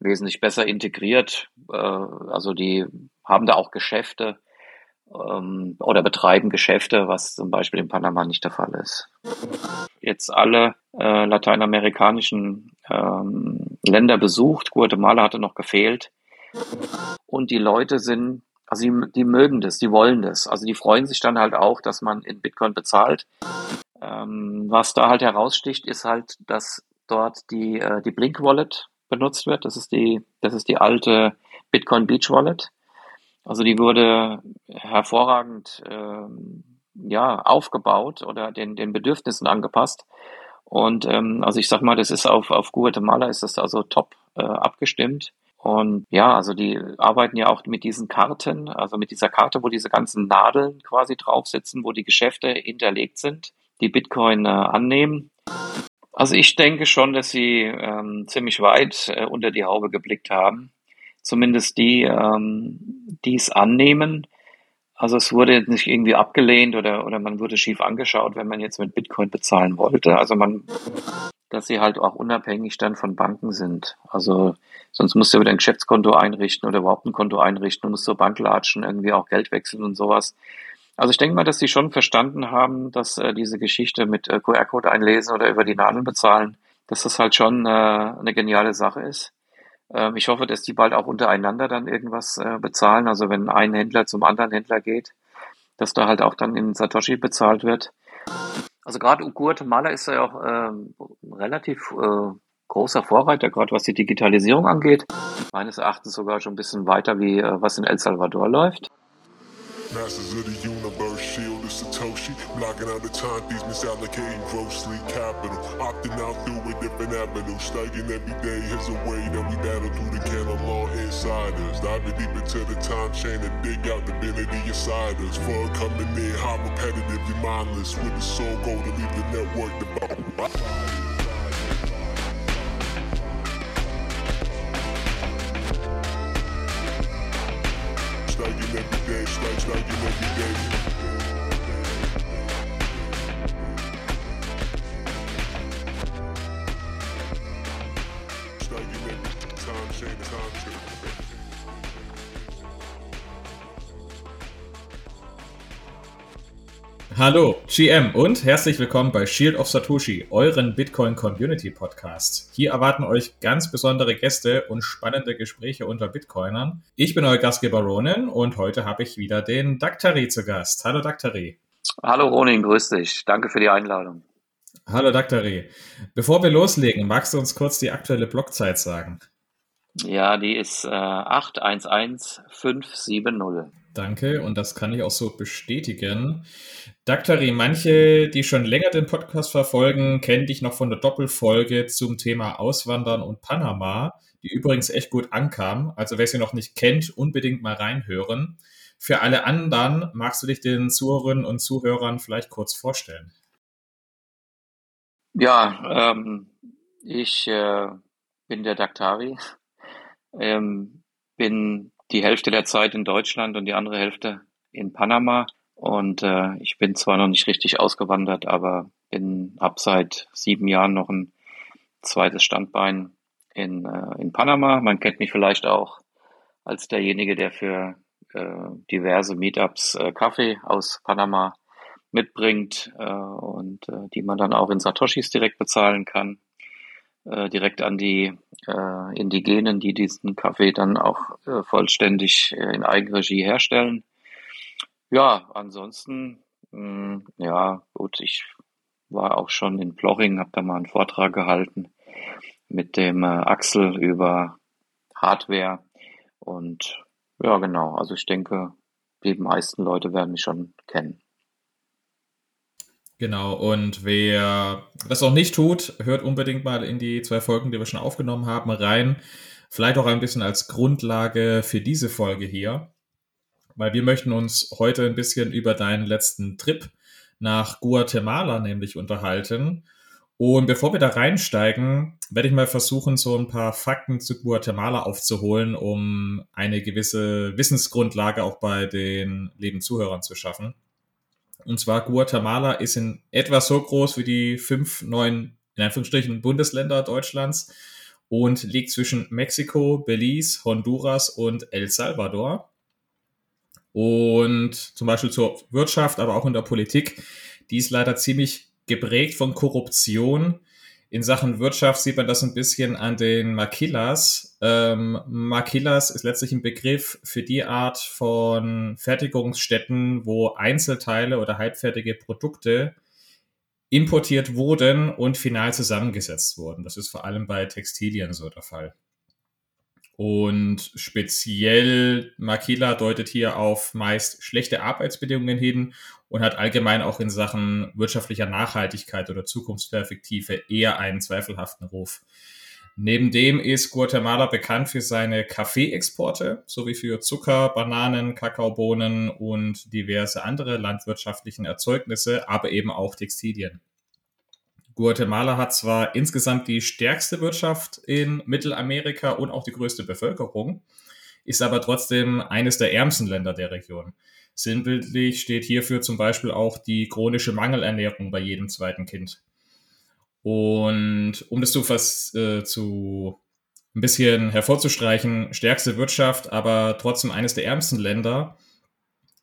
wesentlich besser integriert. Äh, also die haben da auch Geschäfte ähm, oder betreiben Geschäfte, was zum Beispiel in Panama nicht der Fall ist. Jetzt alle äh, lateinamerikanischen ähm, Länder besucht. Guatemala hatte noch gefehlt. Und die Leute sind, also die, die mögen das, die wollen das. Also die freuen sich dann halt auch, dass man in Bitcoin bezahlt. Ähm, was da halt heraussticht, ist halt, dass dort die, äh, die Blink Wallet benutzt wird. Das ist die, das ist die alte Bitcoin Beach Wallet. Also die wurde hervorragend ähm, ja, aufgebaut oder den, den Bedürfnissen angepasst. Und ähm, also ich sag mal, das ist auf, auf Guatemala ist das also top äh, abgestimmt. Und ja, also die arbeiten ja auch mit diesen Karten, also mit dieser Karte, wo diese ganzen Nadeln quasi drauf sitzen, wo die Geschäfte hinterlegt sind, die Bitcoin äh, annehmen. Also ich denke schon, dass sie ähm, ziemlich weit äh, unter die Haube geblickt haben. Zumindest die, ähm, die es annehmen. Also es wurde nicht irgendwie abgelehnt oder, oder man wurde schief angeschaut, wenn man jetzt mit Bitcoin bezahlen wollte. Also man, dass sie halt auch unabhängig dann von Banken sind. Also sonst musst du wieder ein Geschäftskonto einrichten oder überhaupt ein Konto einrichten und musst zur Bank latschen, irgendwie auch Geld wechseln und sowas. Also ich denke mal, dass sie schon verstanden haben, dass äh, diese Geschichte mit äh, QR-Code einlesen oder über die Nadeln bezahlen, dass das halt schon äh, eine geniale Sache ist. Ähm, ich hoffe, dass die bald auch untereinander dann irgendwas äh, bezahlen. Also wenn ein Händler zum anderen Händler geht, dass da halt auch dann in Satoshi bezahlt wird. Also gerade Guatemala ist ja auch ähm, relativ äh, großer Vorreiter, gerade was die Digitalisierung angeht. Meines Erachtens sogar schon ein bisschen weiter, wie äh, was in El Salvador läuft. Masters of the universe, shield is Satoshi. Blocking out the timepiece, misallocating grossly capital. Opting out through a different avenue. Studying every day is a way that we battle through the canon law inside us. Diving deep into the time chain to dig out divinity inside us. Fun coming in, hot repetitively mindless. With the soul goal to leave the network devout. Hallo, GM und herzlich willkommen bei Shield of Satoshi, euren Bitcoin Community Podcast. Hier erwarten euch ganz besondere Gäste und spannende Gespräche unter Bitcoinern. Ich bin euer Gastgeber Ronin und heute habe ich wieder den Daktari zu Gast. Hallo Daktari. Hallo Ronin, grüß dich. Danke für die Einladung. Hallo Daktari. Bevor wir loslegen, magst du uns kurz die aktuelle Blockzeit sagen? Ja, die ist äh, 811570. Danke, und das kann ich auch so bestätigen. Daktari, manche, die schon länger den Podcast verfolgen, kennen dich noch von der Doppelfolge zum Thema Auswandern und Panama, die übrigens echt gut ankam. Also wer sie noch nicht kennt, unbedingt mal reinhören. Für alle anderen magst du dich den Zuhörerinnen und Zuhörern vielleicht kurz vorstellen? Ja, ähm, ich äh, bin der Daktari, ähm, bin die Hälfte der Zeit in Deutschland und die andere Hälfte in Panama und äh, ich bin zwar noch nicht richtig ausgewandert, aber bin ab seit sieben Jahren noch ein zweites Standbein in, äh, in Panama. Man kennt mich vielleicht auch als derjenige, der für äh, diverse Meetups äh, Kaffee aus Panama mitbringt äh, und äh, die man dann auch in Satoshis direkt bezahlen kann, äh, direkt an die äh, Indigenen, die diesen Kaffee dann auch äh, vollständig äh, in Eigenregie herstellen. Ja, ansonsten, mh, hm, ja, gut, ich war auch schon in Ploching, habe da mal einen Vortrag gehalten mit dem äh, Axel über Hardware und ja, genau, also ich denke, die meisten Leute werden mich schon kennen. Genau, und wer das auch nicht tut, hört unbedingt mal in die zwei Folgen, die wir schon aufgenommen haben, rein. Vielleicht auch ein bisschen als Grundlage für diese Folge hier weil wir möchten uns heute ein bisschen über deinen letzten Trip nach Guatemala nämlich unterhalten. Und bevor wir da reinsteigen, werde ich mal versuchen, so ein paar Fakten zu Guatemala aufzuholen, um eine gewisse Wissensgrundlage auch bei den lieben Zuhörern zu schaffen. Und zwar Guatemala ist in etwa so groß wie die fünf neuen in Anführungsstrichen Bundesländer Deutschlands und liegt zwischen Mexiko, Belize, Honduras und El Salvador. Und zum Beispiel zur Wirtschaft, aber auch in der Politik, die ist leider ziemlich geprägt von Korruption. In Sachen Wirtschaft sieht man das ein bisschen an den Maquillas. Ähm, Maquillas ist letztlich ein Begriff für die Art von Fertigungsstätten, wo Einzelteile oder halbfertige Produkte importiert wurden und final zusammengesetzt wurden. Das ist vor allem bei Textilien so der Fall. Und speziell Makila deutet hier auf meist schlechte Arbeitsbedingungen hin und hat allgemein auch in Sachen wirtschaftlicher Nachhaltigkeit oder Zukunftsperspektive eher einen zweifelhaften Ruf. Neben dem ist Guatemala bekannt für seine Kaffeeexporte sowie für Zucker, Bananen, Kakaobohnen und diverse andere landwirtschaftlichen Erzeugnisse, aber eben auch Textilien. Guatemala hat zwar insgesamt die stärkste Wirtschaft in Mittelamerika und auch die größte Bevölkerung, ist aber trotzdem eines der ärmsten Länder der Region. Sinnbildlich steht hierfür zum Beispiel auch die chronische Mangelernährung bei jedem zweiten Kind. Und um das zu, äh, zu ein bisschen hervorzustreichen, stärkste Wirtschaft, aber trotzdem eines der ärmsten Länder.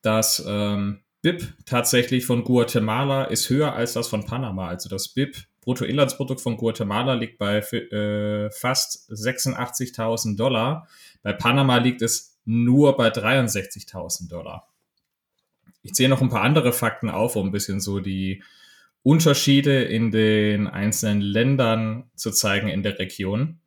Das ähm, BIP tatsächlich von Guatemala ist höher als das von Panama. Also das BIP, Bruttoinlandsprodukt von Guatemala, liegt bei äh, fast 86.000 Dollar. Bei Panama liegt es nur bei 63.000 Dollar. Ich zähle noch ein paar andere Fakten auf, um ein bisschen so die Unterschiede in den einzelnen Ländern zu zeigen in der Region.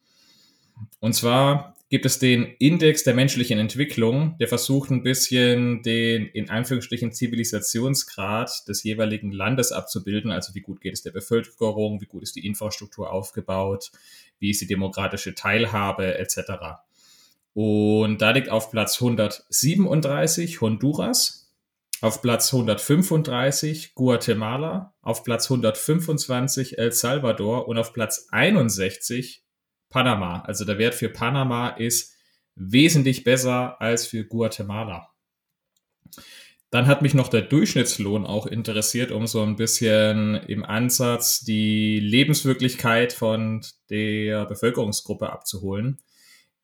Und zwar gibt es den Index der menschlichen Entwicklung, der versucht ein bisschen den in Anführungsstrichen Zivilisationsgrad des jeweiligen Landes abzubilden. Also wie gut geht es der Bevölkerung, wie gut ist die Infrastruktur aufgebaut, wie ist die demokratische Teilhabe etc. Und da liegt auf Platz 137 Honduras, auf Platz 135 Guatemala, auf Platz 125 El Salvador und auf Platz 61 Panama. Also der Wert für Panama ist wesentlich besser als für Guatemala. Dann hat mich noch der Durchschnittslohn auch interessiert, um so ein bisschen im Ansatz die Lebenswirklichkeit von der Bevölkerungsgruppe abzuholen.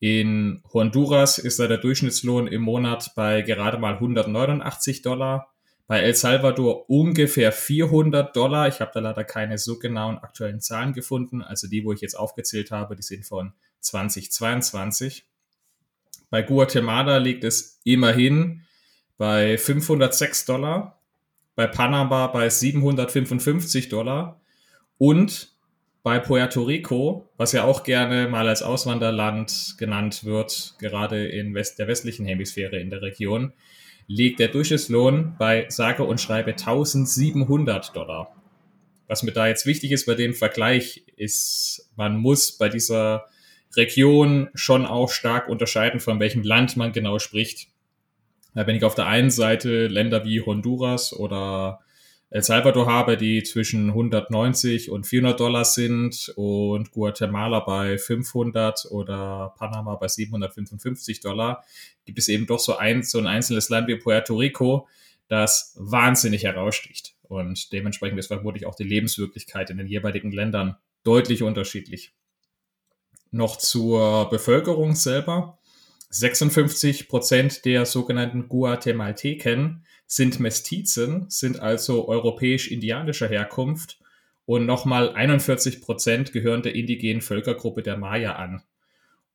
In Honduras ist da der Durchschnittslohn im Monat bei gerade mal 189 Dollar. Bei El Salvador ungefähr 400 Dollar. Ich habe da leider keine so genauen aktuellen Zahlen gefunden. Also die, wo ich jetzt aufgezählt habe, die sind von 2022. Bei Guatemala liegt es immerhin bei 506 Dollar. Bei Panama bei 755 Dollar. Und bei Puerto Rico, was ja auch gerne mal als Auswanderland genannt wird, gerade in West der westlichen Hemisphäre in der Region, liegt der Durchschnittslohn bei sage und schreibe 1700 Dollar. Was mir da jetzt wichtig ist bei dem Vergleich, ist, man muss bei dieser Region schon auch stark unterscheiden, von welchem Land man genau spricht. Wenn ich auf der einen Seite Länder wie Honduras oder El Salvador habe, die zwischen 190 und 400 Dollar sind und Guatemala bei 500 oder Panama bei 755 Dollar, gibt es eben doch so ein, so ein einzelnes Land wie Puerto Rico, das wahnsinnig heraussticht. Und dementsprechend ist vermutlich auch die Lebenswirklichkeit in den jeweiligen Ländern deutlich unterschiedlich. Noch zur Bevölkerung selber. 56 Prozent der sogenannten Guatemalteken sind Mestizen, sind also europäisch-indianischer Herkunft und nochmal 41 Prozent gehören der indigenen Völkergruppe der Maya an.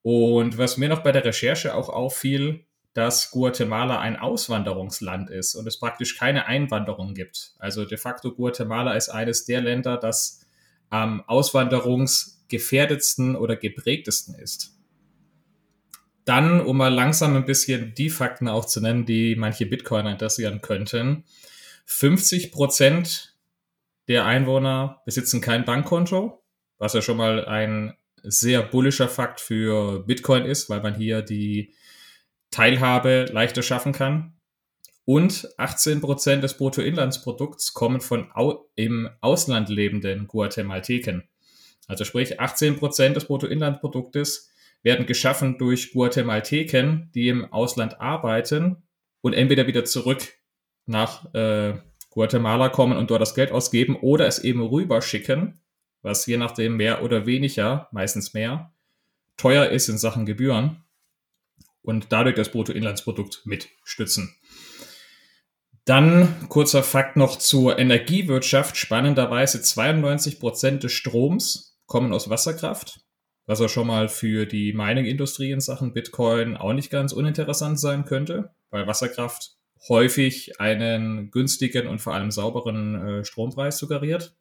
Und was mir noch bei der Recherche auch auffiel, dass Guatemala ein Auswanderungsland ist und es praktisch keine Einwanderung gibt. Also de facto Guatemala ist eines der Länder, das am auswanderungsgefährdetsten oder geprägtesten ist. Dann, um mal langsam ein bisschen die Fakten auch zu nennen, die manche Bitcoiner interessieren könnten. 50 Prozent der Einwohner besitzen kein Bankkonto, was ja schon mal ein sehr bullischer Fakt für Bitcoin ist, weil man hier die Teilhabe leichter schaffen kann. Und 18 Prozent des Bruttoinlandsprodukts kommen von au im Ausland lebenden Guatemalteken. Also sprich, 18 Prozent des Bruttoinlandproduktes werden geschaffen durch Guatemalteken, die im Ausland arbeiten und entweder wieder zurück nach äh, Guatemala kommen und dort das Geld ausgeben oder es eben rüberschicken was je nachdem mehr oder weniger, meistens mehr, teuer ist in Sachen Gebühren und dadurch das Bruttoinlandsprodukt mitstützen. Dann kurzer Fakt noch zur Energiewirtschaft. Spannenderweise 92 Prozent des Stroms kommen aus Wasserkraft, was auch schon mal für die Mining-Industrie in Sachen Bitcoin auch nicht ganz uninteressant sein könnte, weil Wasserkraft häufig einen günstigen und vor allem sauberen äh, Strompreis suggeriert.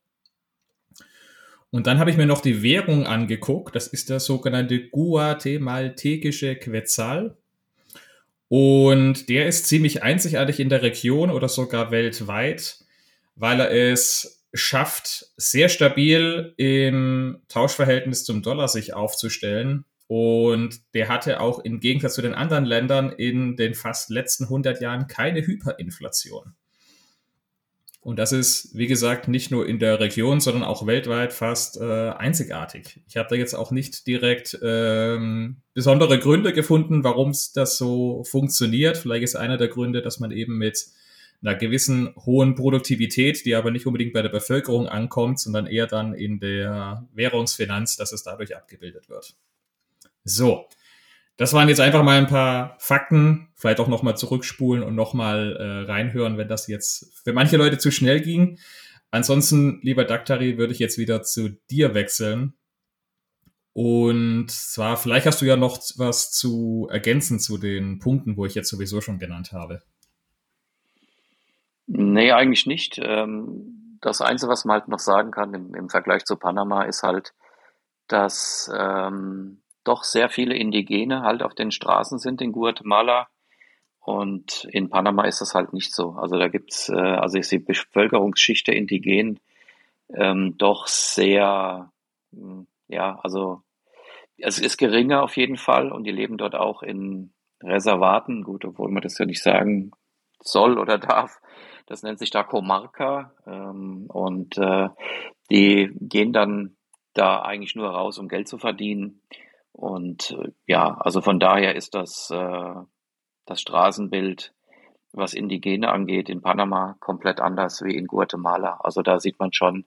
Und dann habe ich mir noch die Währung angeguckt. Das ist der sogenannte guatemaltekische Quetzal. Und der ist ziemlich einzigartig in der Region oder sogar weltweit, weil er es schafft, sehr stabil im Tauschverhältnis zum Dollar sich aufzustellen. Und der hatte auch im Gegensatz zu den anderen Ländern in den fast letzten 100 Jahren keine Hyperinflation. Und das ist, wie gesagt, nicht nur in der Region, sondern auch weltweit fast äh, einzigartig. Ich habe da jetzt auch nicht direkt ähm, besondere Gründe gefunden, warum das so funktioniert. Vielleicht ist einer der Gründe, dass man eben mit einer gewissen hohen Produktivität, die aber nicht unbedingt bei der Bevölkerung ankommt, sondern eher dann in der Währungsfinanz, dass es dadurch abgebildet wird. So, das waren jetzt einfach mal ein paar Fakten. Vielleicht auch nochmal zurückspulen und nochmal äh, reinhören, wenn das jetzt für manche Leute zu schnell ging. Ansonsten, lieber Daktari, würde ich jetzt wieder zu dir wechseln. Und zwar, vielleicht hast du ja noch was zu ergänzen zu den Punkten, wo ich jetzt sowieso schon genannt habe. Nee, eigentlich nicht. Ähm, das Einzige, was man halt noch sagen kann im, im Vergleich zu Panama, ist halt, dass ähm, doch sehr viele Indigene halt auf den Straßen sind in Guatemala. Und in Panama ist das halt nicht so. Also da gibt's, äh, also ist die Bevölkerungsschicht der Indigenen ähm, doch sehr, hm, ja, also es ist geringer auf jeden Fall und die leben dort auch in Reservaten, gut, obwohl man das ja nicht sagen soll oder darf. Das nennt sich da Comarca ähm, und äh, die gehen dann da eigentlich nur raus, um Geld zu verdienen. Und äh, ja, also von daher ist das, äh, das Straßenbild, was Indigene angeht, in Panama komplett anders wie in Guatemala. Also da sieht man schon,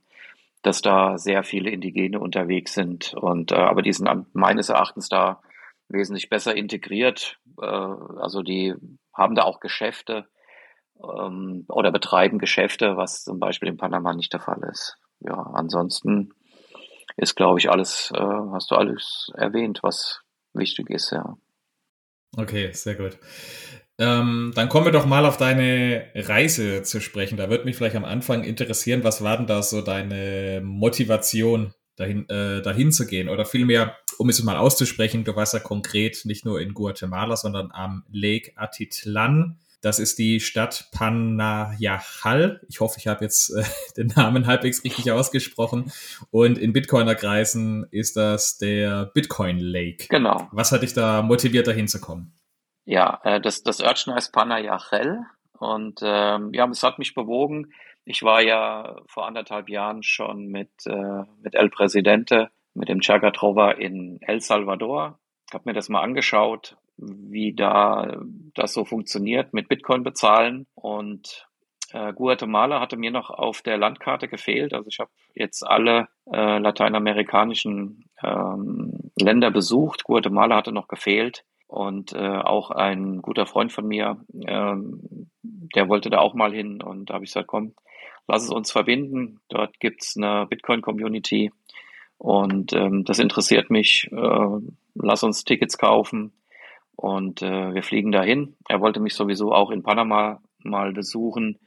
dass da sehr viele Indigene unterwegs sind. Und äh, aber die sind meines Erachtens da wesentlich besser integriert. Äh, also die haben da auch Geschäfte ähm, oder betreiben Geschäfte, was zum Beispiel in Panama nicht der Fall ist. Ja, ansonsten ist, glaube ich, alles, äh, hast du alles erwähnt, was wichtig ist, ja. Okay, sehr gut. Ähm, dann kommen wir doch mal auf deine Reise zu sprechen. Da würde mich vielleicht am Anfang interessieren, was war denn da so deine Motivation, dahin, äh, dahin zu gehen? Oder vielmehr, um es mal auszusprechen, du warst ja konkret nicht nur in Guatemala, sondern am Lake Atitlan. Das ist die Stadt Panayachal. Ich hoffe, ich habe jetzt äh, den Namen halbwegs richtig ausgesprochen. Und in Bitcoiner-Kreisen ist das der Bitcoin Lake. Genau. Was hat dich da motiviert, da hinzukommen? Ja, äh, das, das Örtchen heißt Panayachel. Und ähm, ja, es hat mich bewogen. Ich war ja vor anderthalb Jahren schon mit, äh, mit El Presidente, mit dem Chagatrova in El Salvador. Habe mir das mal angeschaut wie da das so funktioniert mit Bitcoin bezahlen. Und äh, Guatemala hatte mir noch auf der Landkarte gefehlt. Also ich habe jetzt alle äh, lateinamerikanischen ähm, Länder besucht. Guatemala hatte noch gefehlt. Und äh, auch ein guter Freund von mir, ähm, der wollte da auch mal hin. Und da habe ich gesagt, komm, lass es uns verbinden. Dort gibt's eine Bitcoin-Community. Und ähm, das interessiert mich. Äh, lass uns Tickets kaufen. Und äh, wir fliegen dahin. Er wollte mich sowieso auch in Panama mal besuchen.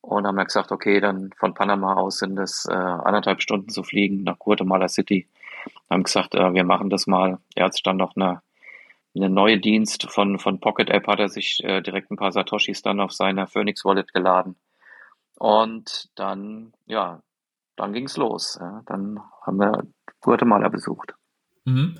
Und haben wir gesagt, okay, dann von Panama aus sind es äh, anderthalb Stunden zu fliegen nach Guatemala City. Haben gesagt, äh, wir machen das mal. Er hat sich dann noch eine, eine neue Dienst von, von Pocket App, hat er sich äh, direkt ein paar Satoshis dann auf seiner Phoenix Wallet geladen. Und dann, ja, dann ging's los. Ja. Dann haben wir Guatemala besucht. Mhm.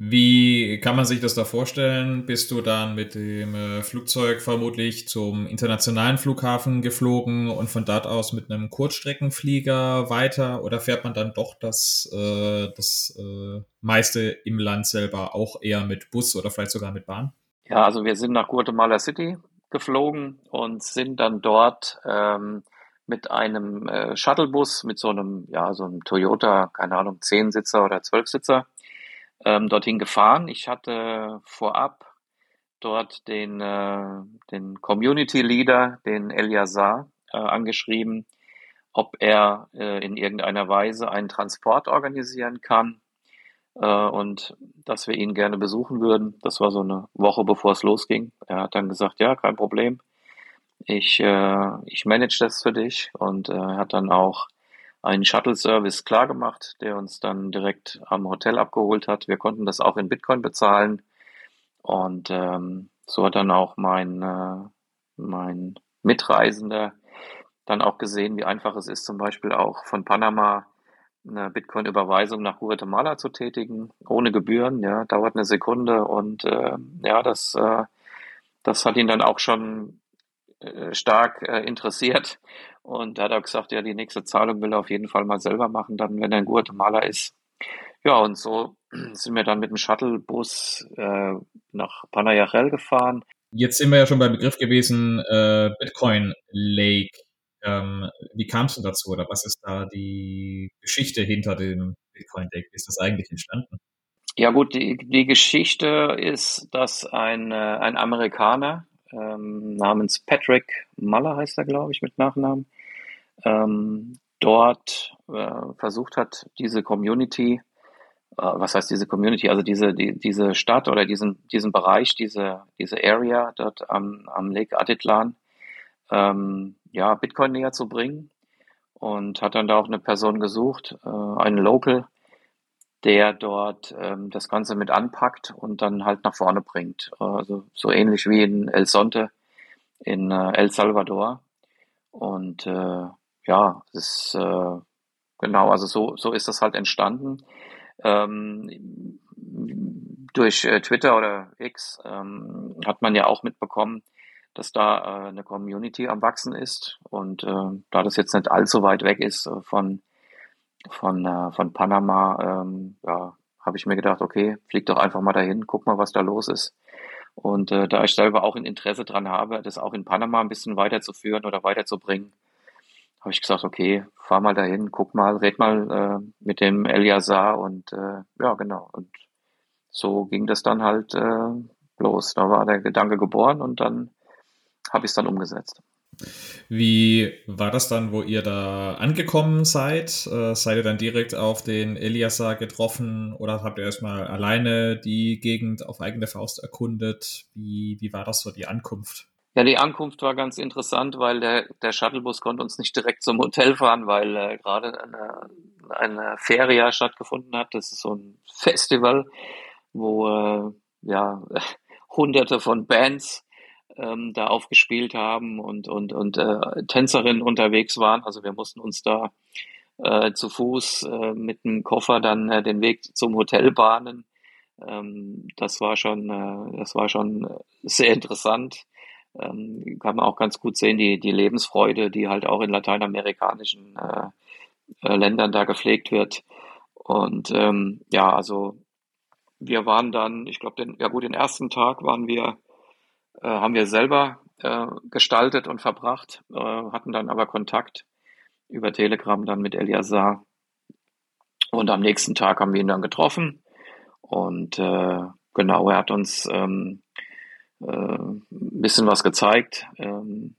Wie kann man sich das da vorstellen? Bist du dann mit dem äh, Flugzeug vermutlich zum internationalen Flughafen geflogen und von dort aus mit einem Kurzstreckenflieger weiter oder fährt man dann doch das, äh, das äh, meiste im Land selber auch eher mit Bus oder vielleicht sogar mit Bahn? Ja, also wir sind nach Guatemala City geflogen und sind dann dort ähm, mit einem äh, Shuttlebus, mit so einem, ja, so einem Toyota, keine Ahnung, Zehn-Sitzer oder Zwölf-Sitzer, ähm, dorthin gefahren. Ich hatte vorab dort den, äh, den Community Leader, den Eliasar, äh, angeschrieben, ob er äh, in irgendeiner Weise einen Transport organisieren kann äh, und dass wir ihn gerne besuchen würden. Das war so eine Woche bevor es losging. Er hat dann gesagt, ja, kein Problem. Ich, äh, ich manage das für dich und äh, hat dann auch einen Shuttle-Service klargemacht, der uns dann direkt am Hotel abgeholt hat. Wir konnten das auch in Bitcoin bezahlen und ähm, so hat dann auch mein, äh, mein Mitreisender dann auch gesehen, wie einfach es ist, zum Beispiel auch von Panama eine Bitcoin-Überweisung nach Guatemala zu tätigen, ohne Gebühren. Ja, dauert eine Sekunde und äh, ja, das, äh, das hat ihn dann auch schon äh, stark äh, interessiert. Und da hat er gesagt, ja, die nächste Zahlung will er auf jeden Fall mal selber machen, dann, wenn er in Guatemala ist. Ja, und so sind wir dann mit dem Shuttlebus äh, nach Panayachel gefahren. Jetzt sind wir ja schon beim Begriff gewesen, äh, Bitcoin Lake. Ähm, wie kam es denn dazu oder was ist da die Geschichte hinter dem Bitcoin Deck? Wie ist das eigentlich entstanden? Ja gut, die, die Geschichte ist, dass ein, äh, ein Amerikaner ähm, namens Patrick Muller heißt er, glaube ich, mit Nachnamen, ähm, dort äh, versucht hat, diese Community, äh, was heißt diese Community, also diese, die, diese Stadt oder diesen, diesen Bereich, diese, diese Area dort am, am Lake Atitlan, ähm, ja, Bitcoin näher zu bringen und hat dann da auch eine Person gesucht, äh, einen Local, der dort ähm, das Ganze mit anpackt und dann halt nach vorne bringt. Also so ähnlich wie in El Sonte in äh, El Salvador. Und äh, ja, ist äh, genau, also so, so ist das halt entstanden. Ähm, durch äh, Twitter oder X ähm, hat man ja auch mitbekommen, dass da äh, eine Community am Wachsen ist. Und äh, da das jetzt nicht allzu weit weg ist äh, von, von, äh, von Panama, ähm, ja, habe ich mir gedacht, okay, flieg doch einfach mal dahin, guck mal, was da los ist. Und äh, da ich selber auch ein Interesse dran habe, das auch in Panama ein bisschen weiterzuführen oder weiterzubringen, habe ich gesagt, okay, fahr mal dahin, guck mal, red mal äh, mit dem Eliasar und äh, ja, genau. Und so ging das dann halt äh, los. Da war der Gedanke geboren und dann habe ich es dann umgesetzt. Wie war das dann, wo ihr da angekommen seid? Äh, seid ihr dann direkt auf den Eliasar getroffen oder habt ihr erstmal alleine die Gegend auf eigene Faust erkundet? Wie, wie war das so, die Ankunft? Ja, die Ankunft war ganz interessant, weil der, der Shuttlebus konnte uns nicht direkt zum Hotel fahren, weil äh, gerade eine, eine Feria stattgefunden hat. Das ist so ein Festival, wo äh, ja hunderte von Bands ähm, da aufgespielt haben und, und, und äh, Tänzerinnen unterwegs waren. Also wir mussten uns da äh, zu Fuß äh, mit einem Koffer dann äh, den Weg zum Hotel bahnen. Ähm, das war schon, äh, das war schon sehr interessant. Ähm, kann man auch ganz gut sehen, die, die Lebensfreude, die halt auch in lateinamerikanischen äh, äh, Ländern da gepflegt wird. Und ähm, ja, also wir waren dann, ich glaube, ja gut, den ersten Tag waren wir äh, haben wir selber äh, gestaltet und verbracht, äh, hatten dann aber Kontakt über Telegram dann mit Eliasar. Und am nächsten Tag haben wir ihn dann getroffen. Und äh, genau, er hat uns ähm, äh, ein bisschen was gezeigt ähm,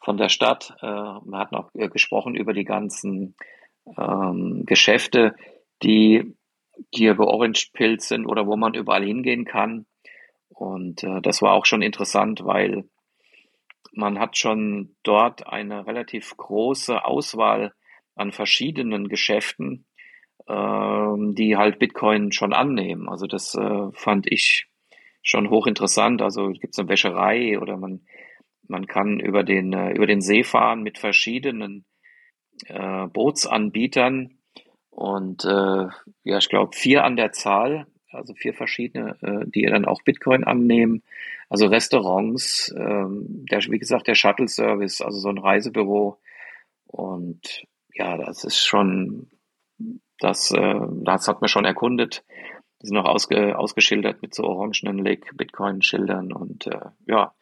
von der Stadt. Äh, wir hatten auch äh, gesprochen über die ganzen ähm, Geschäfte, die hier georange pilz sind oder wo man überall hingehen kann. Und äh, das war auch schon interessant, weil man hat schon dort eine relativ große Auswahl an verschiedenen Geschäften, ähm, die halt Bitcoin schon annehmen. Also das äh, fand ich schon hochinteressant. Also gibt es eine Wäscherei oder man, man kann über den, äh, über den See fahren mit verschiedenen äh, Bootsanbietern und äh, ja, ich glaube vier an der Zahl also vier verschiedene, äh, die dann auch Bitcoin annehmen. Also Restaurants, ähm, der, wie gesagt, der Shuttle-Service, also so ein Reisebüro. Und ja, das ist schon, das, äh, das hat man schon erkundet. Die sind noch ausge, ausgeschildert mit so orangenen Lake Bitcoin-Schildern und äh, ja,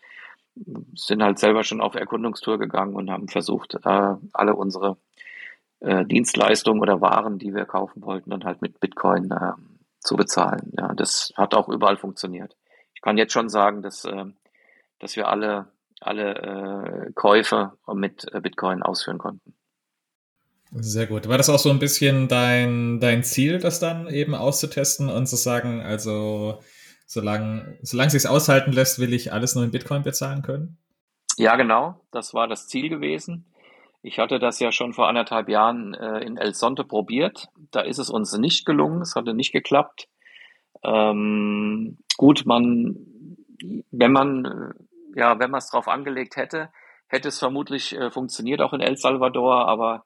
sind halt selber schon auf Erkundungstour gegangen und haben versucht, äh, alle unsere äh, Dienstleistungen oder Waren, die wir kaufen wollten, dann halt mit Bitcoin äh, zu bezahlen. Ja, das hat auch überall funktioniert. Ich kann jetzt schon sagen, dass, äh, dass wir alle, alle äh, Käufe mit äh, Bitcoin ausführen konnten. Sehr gut. War das auch so ein bisschen dein, dein Ziel, das dann eben auszutesten und zu sagen, also solange, solange sich aushalten lässt, will ich alles nur in Bitcoin bezahlen können? Ja, genau. Das war das Ziel gewesen. Ich hatte das ja schon vor anderthalb Jahren äh, in El Sonte probiert. Da ist es uns nicht gelungen, es hatte nicht geklappt. Ähm, gut, man, wenn man, äh, ja, wenn man es drauf angelegt hätte, hätte es vermutlich äh, funktioniert auch in El Salvador, aber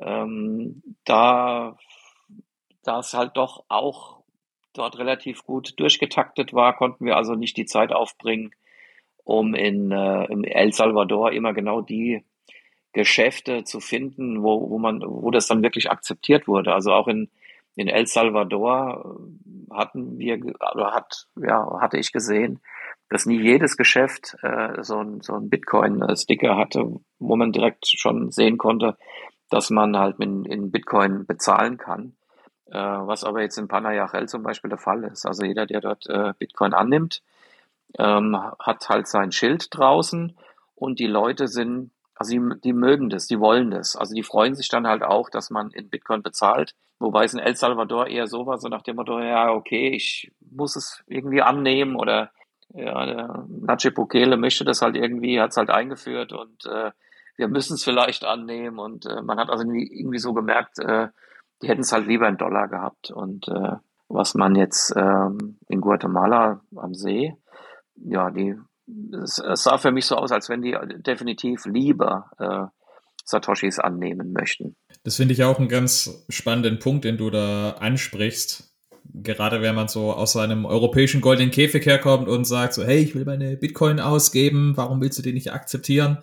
ähm, da, es halt doch auch dort relativ gut durchgetaktet war, konnten wir also nicht die Zeit aufbringen, um in, äh, in El Salvador immer genau die Geschäfte zu finden, wo, wo man, wo das dann wirklich akzeptiert wurde. Also auch in, in El Salvador hatten wir, oder hat, ja, hatte ich gesehen, dass nie jedes Geschäft äh, so ein, so ein Bitcoin-Sticker hatte, wo man direkt schon sehen konnte, dass man halt mit, in Bitcoin bezahlen kann. Äh, was aber jetzt in Panayachel zum Beispiel der Fall ist. Also jeder, der dort äh, Bitcoin annimmt, ähm, hat halt sein Schild draußen und die Leute sind also die, die mögen das, die wollen das. Also die freuen sich dann halt auch, dass man in Bitcoin bezahlt. Wobei es in El Salvador eher so war, so nach dem Motto, ja, okay, ich muss es irgendwie annehmen oder ja, der Nache Bukele möchte das halt irgendwie, hat es halt eingeführt und äh, wir müssen es vielleicht annehmen. Und äh, man hat also irgendwie so gemerkt, äh, die hätten es halt lieber in Dollar gehabt. Und äh, was man jetzt ähm, in Guatemala am See, ja, die es, es sah für mich so aus, als wenn die definitiv lieber äh, Satoshis annehmen möchten. Das finde ich auch einen ganz spannenden Punkt, den du da ansprichst. Gerade wenn man so aus seinem europäischen goldenen Käfig herkommt und sagt so, hey, ich will meine Bitcoin ausgeben, warum willst du die nicht akzeptieren?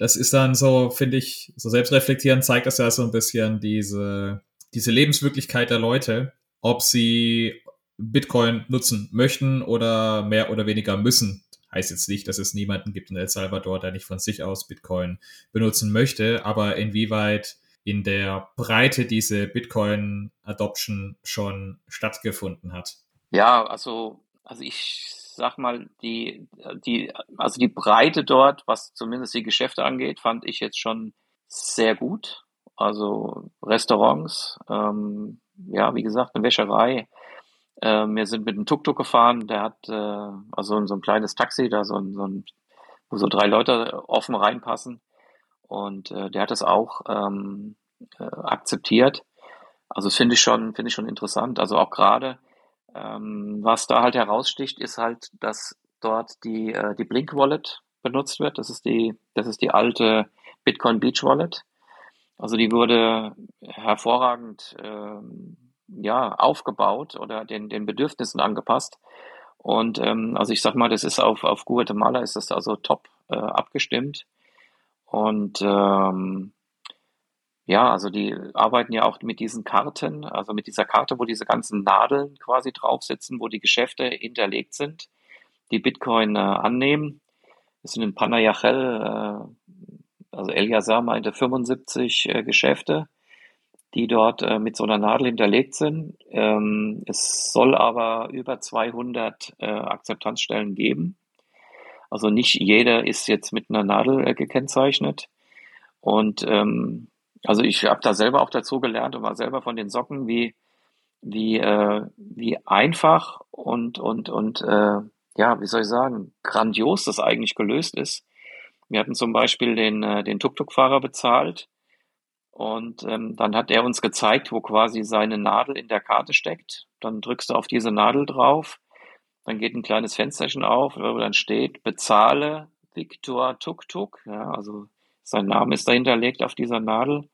Das ist dann so, finde ich, so selbstreflektierend zeigt das ja so ein bisschen diese, diese Lebenswirklichkeit der Leute, ob sie Bitcoin nutzen möchten oder mehr oder weniger müssen. Heißt jetzt nicht, dass es niemanden gibt in El Salvador, der nicht von sich aus Bitcoin benutzen möchte, aber inwieweit in der Breite diese Bitcoin-Adoption schon stattgefunden hat. Ja, also, also ich sag mal, die, die, also die Breite dort, was zumindest die Geschäfte angeht, fand ich jetzt schon sehr gut. Also Restaurants, ähm, ja, wie gesagt, eine Wäscherei, äh, wir sind mit einem Tuk-Tuk gefahren, der hat äh, also so ein kleines Taxi, da so so ein, wo so drei Leute offen reinpassen. Und äh, der hat das auch ähm, äh, akzeptiert. Also finde ich schon, finde ich schon interessant. Also auch gerade, ähm, was da halt heraussticht, ist halt, dass dort die, äh, die Blink Wallet benutzt wird. Das ist die, das ist die alte Bitcoin Beach Wallet. Also die wurde hervorragend ähm, ja, aufgebaut oder den, den Bedürfnissen angepasst. Und ähm, also ich sag mal, das ist auf, auf Guatemala ist das also top äh, abgestimmt. Und ähm, ja, also die arbeiten ja auch mit diesen Karten, also mit dieser Karte, wo diese ganzen Nadeln quasi drauf sitzen, wo die Geschäfte hinterlegt sind, die Bitcoin äh, annehmen. Das sind in Panayachel, äh, also Eliasar meinte 75 äh, Geschäfte die dort äh, mit so einer Nadel hinterlegt sind. Ähm, es soll aber über 200 äh, Akzeptanzstellen geben. Also nicht jeder ist jetzt mit einer Nadel äh, gekennzeichnet. Und ähm, also ich habe da selber auch dazu gelernt und war selber von den Socken, wie wie äh, wie einfach und und und äh, ja, wie soll ich sagen, grandios das eigentlich gelöst ist. Wir hatten zum Beispiel den äh, den Tuk-Tuk-Fahrer bezahlt und ähm, dann hat er uns gezeigt, wo quasi seine Nadel in der Karte steckt. Dann drückst du auf diese Nadel drauf. Dann geht ein kleines Fensterchen auf, wo dann steht, bezahle Viktor Tuk Tuk. Ja, also sein Name ist dahinterlegt auf dieser Nadel.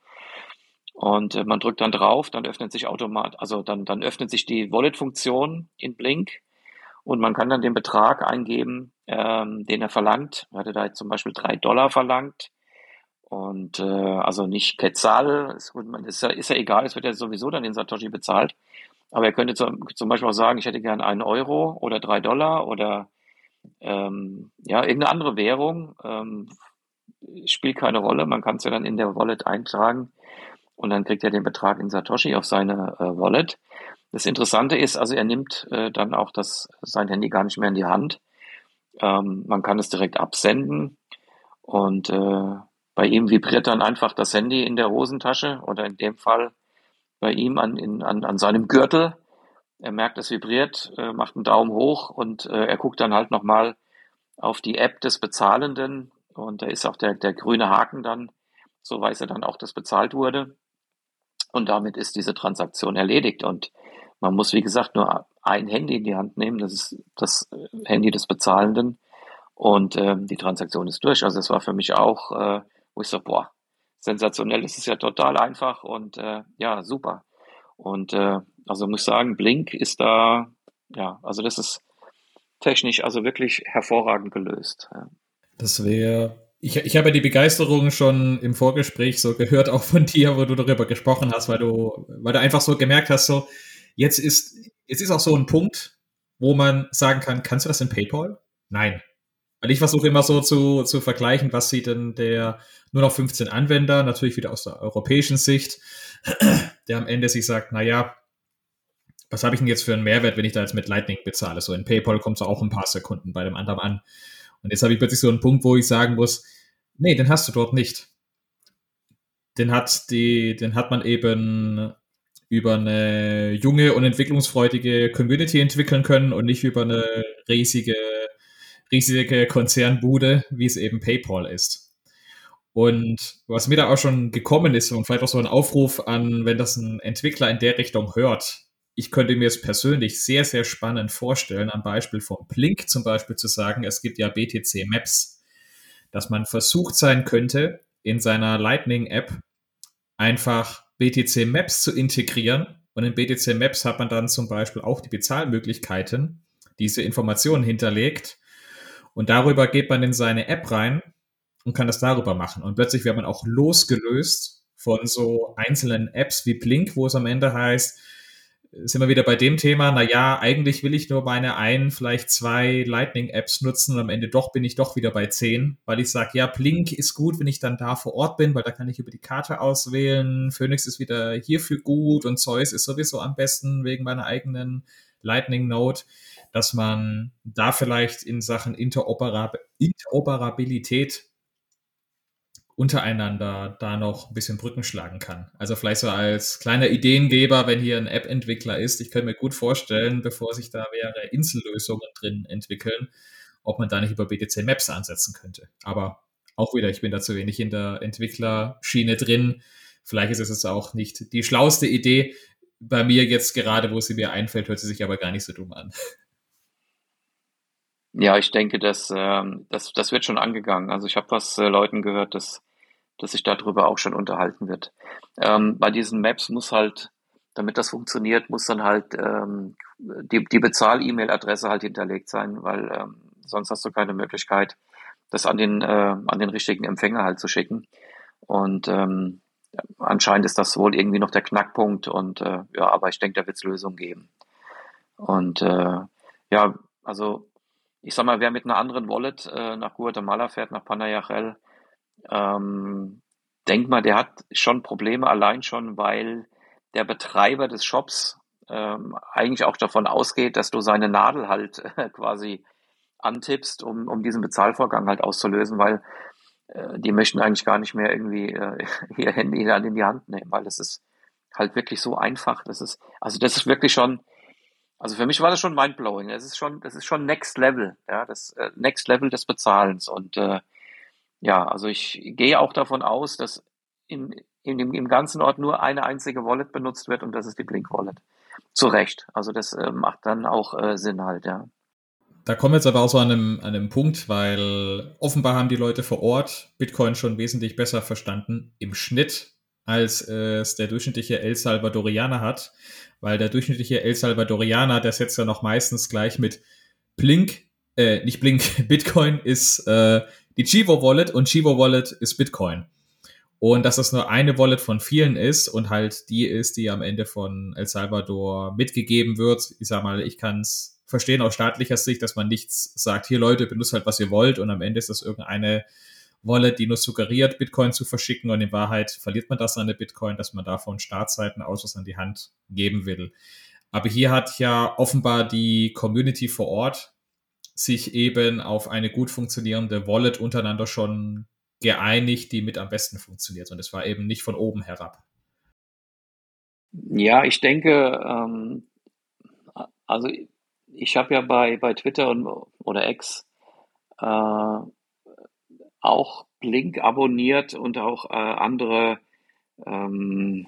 Und äh, man drückt dann drauf, dann öffnet sich automatisch, also dann, dann öffnet sich die Wallet-Funktion in Blink und man kann dann den Betrag eingeben, ähm, den er verlangt. Er hatte da jetzt zum Beispiel drei Dollar verlangt. Und äh, also nicht Quetzal, ist, ist, ja, ist ja egal, es wird ja sowieso dann in Satoshi bezahlt. Aber er könnte zum, zum Beispiel auch sagen, ich hätte gern einen Euro oder drei Dollar oder ähm, ja, irgendeine andere Währung, ähm, spielt keine Rolle. Man kann es ja dann in der Wallet eintragen und dann kriegt er den Betrag in Satoshi auf seine äh, Wallet. Das Interessante ist, also er nimmt äh, dann auch das, sein Handy gar nicht mehr in die Hand. Ähm, man kann es direkt absenden und äh, bei ihm vibriert dann einfach das Handy in der Hosentasche oder in dem Fall bei ihm an, in, an, an seinem Gürtel. Er merkt, es vibriert, äh, macht einen Daumen hoch und äh, er guckt dann halt nochmal auf die App des Bezahlenden und da ist auch der, der grüne Haken dann, so weiß er dann auch, dass bezahlt wurde. Und damit ist diese Transaktion erledigt. Und man muss, wie gesagt, nur ein Handy in die Hand nehmen. Das ist das Handy des Bezahlenden. Und äh, die Transaktion ist durch. Also das war für mich auch, äh, wo ich so, boah, sensationell. Das ist ja total einfach und äh, ja, super. Und äh, also muss ich sagen, Blink ist da, ja, also das ist technisch also wirklich hervorragend gelöst. Ja. Das wäre ich, ich habe die Begeisterung schon im Vorgespräch so gehört, auch von dir, wo du darüber gesprochen hast, weil du, weil du einfach so gemerkt hast, so, jetzt ist, jetzt ist auch so ein Punkt, wo man sagen kann, kannst du das in PayPal? Nein. Weil ich versuche immer so zu, zu vergleichen, was sieht denn der nur noch 15 Anwender, natürlich wieder aus der europäischen Sicht, der am Ende sich sagt, na ja, was habe ich denn jetzt für einen Mehrwert, wenn ich da jetzt mit Lightning bezahle? So in PayPal kommt es auch ein paar Sekunden bei dem anderen an. Und jetzt habe ich plötzlich so einen Punkt, wo ich sagen muss, nee, den hast du dort nicht. Den hat die, den hat man eben über eine junge und entwicklungsfreudige Community entwickeln können und nicht über eine riesige, riesige Konzernbude, wie es eben PayPal ist. Und was mir da auch schon gekommen ist und vielleicht auch so ein Aufruf an, wenn das ein Entwickler in der Richtung hört, ich könnte mir es persönlich sehr, sehr spannend vorstellen, am Beispiel von Blink zum Beispiel zu sagen, es gibt ja BTC Maps, dass man versucht sein könnte, in seiner Lightning-App einfach BTC Maps zu integrieren. Und in BTC Maps hat man dann zum Beispiel auch die Bezahlmöglichkeiten, diese Informationen hinterlegt. Und darüber geht man in seine App rein und kann das darüber machen. Und plötzlich wird man auch losgelöst von so einzelnen Apps wie Blink, wo es am Ende heißt, sind wir wieder bei dem Thema, na ja, eigentlich will ich nur meine ein, vielleicht zwei Lightning-Apps nutzen und am Ende doch bin ich doch wieder bei zehn, weil ich sage, ja, Blink ist gut, wenn ich dann da vor Ort bin, weil da kann ich über die Karte auswählen, Phoenix ist wieder hierfür gut und Zeus ist sowieso am besten wegen meiner eigenen Lightning-Node, dass man da vielleicht in Sachen Interoperab Interoperabilität untereinander da noch ein bisschen Brücken schlagen kann. Also vielleicht so als kleiner Ideengeber, wenn hier ein App-Entwickler ist, ich könnte mir gut vorstellen, bevor sich da mehrere Insellösungen drin entwickeln, ob man da nicht über BTC Maps ansetzen könnte. Aber auch wieder, ich bin da zu wenig in der Entwicklerschiene drin. Vielleicht ist es jetzt auch nicht die schlauste Idee. Bei mir jetzt gerade, wo sie mir einfällt, hört sie sich aber gar nicht so dumm an. Ja, ich denke, dass, ähm, das, das wird schon angegangen. Also ich habe was äh, Leuten gehört, dass dass sich darüber auch schon unterhalten wird. Ähm, bei diesen Maps muss halt, damit das funktioniert, muss dann halt ähm, die, die Bezahl-E-Mail-Adresse halt hinterlegt sein, weil ähm, sonst hast du keine Möglichkeit, das an den, äh, an den richtigen Empfänger halt zu schicken. Und ähm, anscheinend ist das wohl irgendwie noch der Knackpunkt und äh, ja, aber ich denke, da wird es Lösungen geben. Und äh, ja, also ich sag mal, wer mit einer anderen Wallet äh, nach Guatemala fährt, nach Panayachel, ähm, denk mal, der hat schon Probleme allein schon, weil der Betreiber des Shops ähm, eigentlich auch davon ausgeht, dass du seine Nadel halt äh, quasi antippst, um, um diesen Bezahlvorgang halt auszulösen, weil äh, die möchten eigentlich gar nicht mehr irgendwie äh, ihr Handy dann in die Hand nehmen, weil das ist halt wirklich so einfach. Das ist, also das ist wirklich schon, also für mich war das schon mindblowing. Das ist schon, das ist schon Next Level, ja, das äh, Next Level des Bezahlens und äh, ja, also ich gehe auch davon aus, dass in, in dem, im ganzen Ort nur eine einzige Wallet benutzt wird und das ist die Blink Wallet. Zu Recht. Also das äh, macht dann auch äh, Sinn halt, ja. Da kommen wir jetzt aber auch so an einem, an einem Punkt, weil offenbar haben die Leute vor Ort Bitcoin schon wesentlich besser verstanden im Schnitt, als es der durchschnittliche El Salvadorianer hat, weil der durchschnittliche El Salvadorianer, der setzt ja noch meistens gleich mit Blink, äh, nicht Blink, Bitcoin ist äh, die Chivo Wallet und Chivo Wallet ist Bitcoin. Und dass das nur eine Wallet von vielen ist und halt die ist, die am Ende von El Salvador mitgegeben wird. Ich sag mal, ich kann es verstehen aus staatlicher Sicht, dass man nichts sagt, hier Leute, benutzt halt, was ihr wollt und am Ende ist das irgendeine Wallet, die nur suggeriert, Bitcoin zu verschicken und in Wahrheit verliert man das an der Bitcoin, dass man da von Startseiten aus was an die Hand geben will. Aber hier hat ja offenbar die Community vor Ort sich eben auf eine gut funktionierende Wallet untereinander schon geeinigt, die mit am besten funktioniert. Und es war eben nicht von oben herab. Ja, ich denke, ähm, also ich habe ja bei, bei Twitter und, oder X äh, auch Blink abonniert und auch äh, andere, ähm,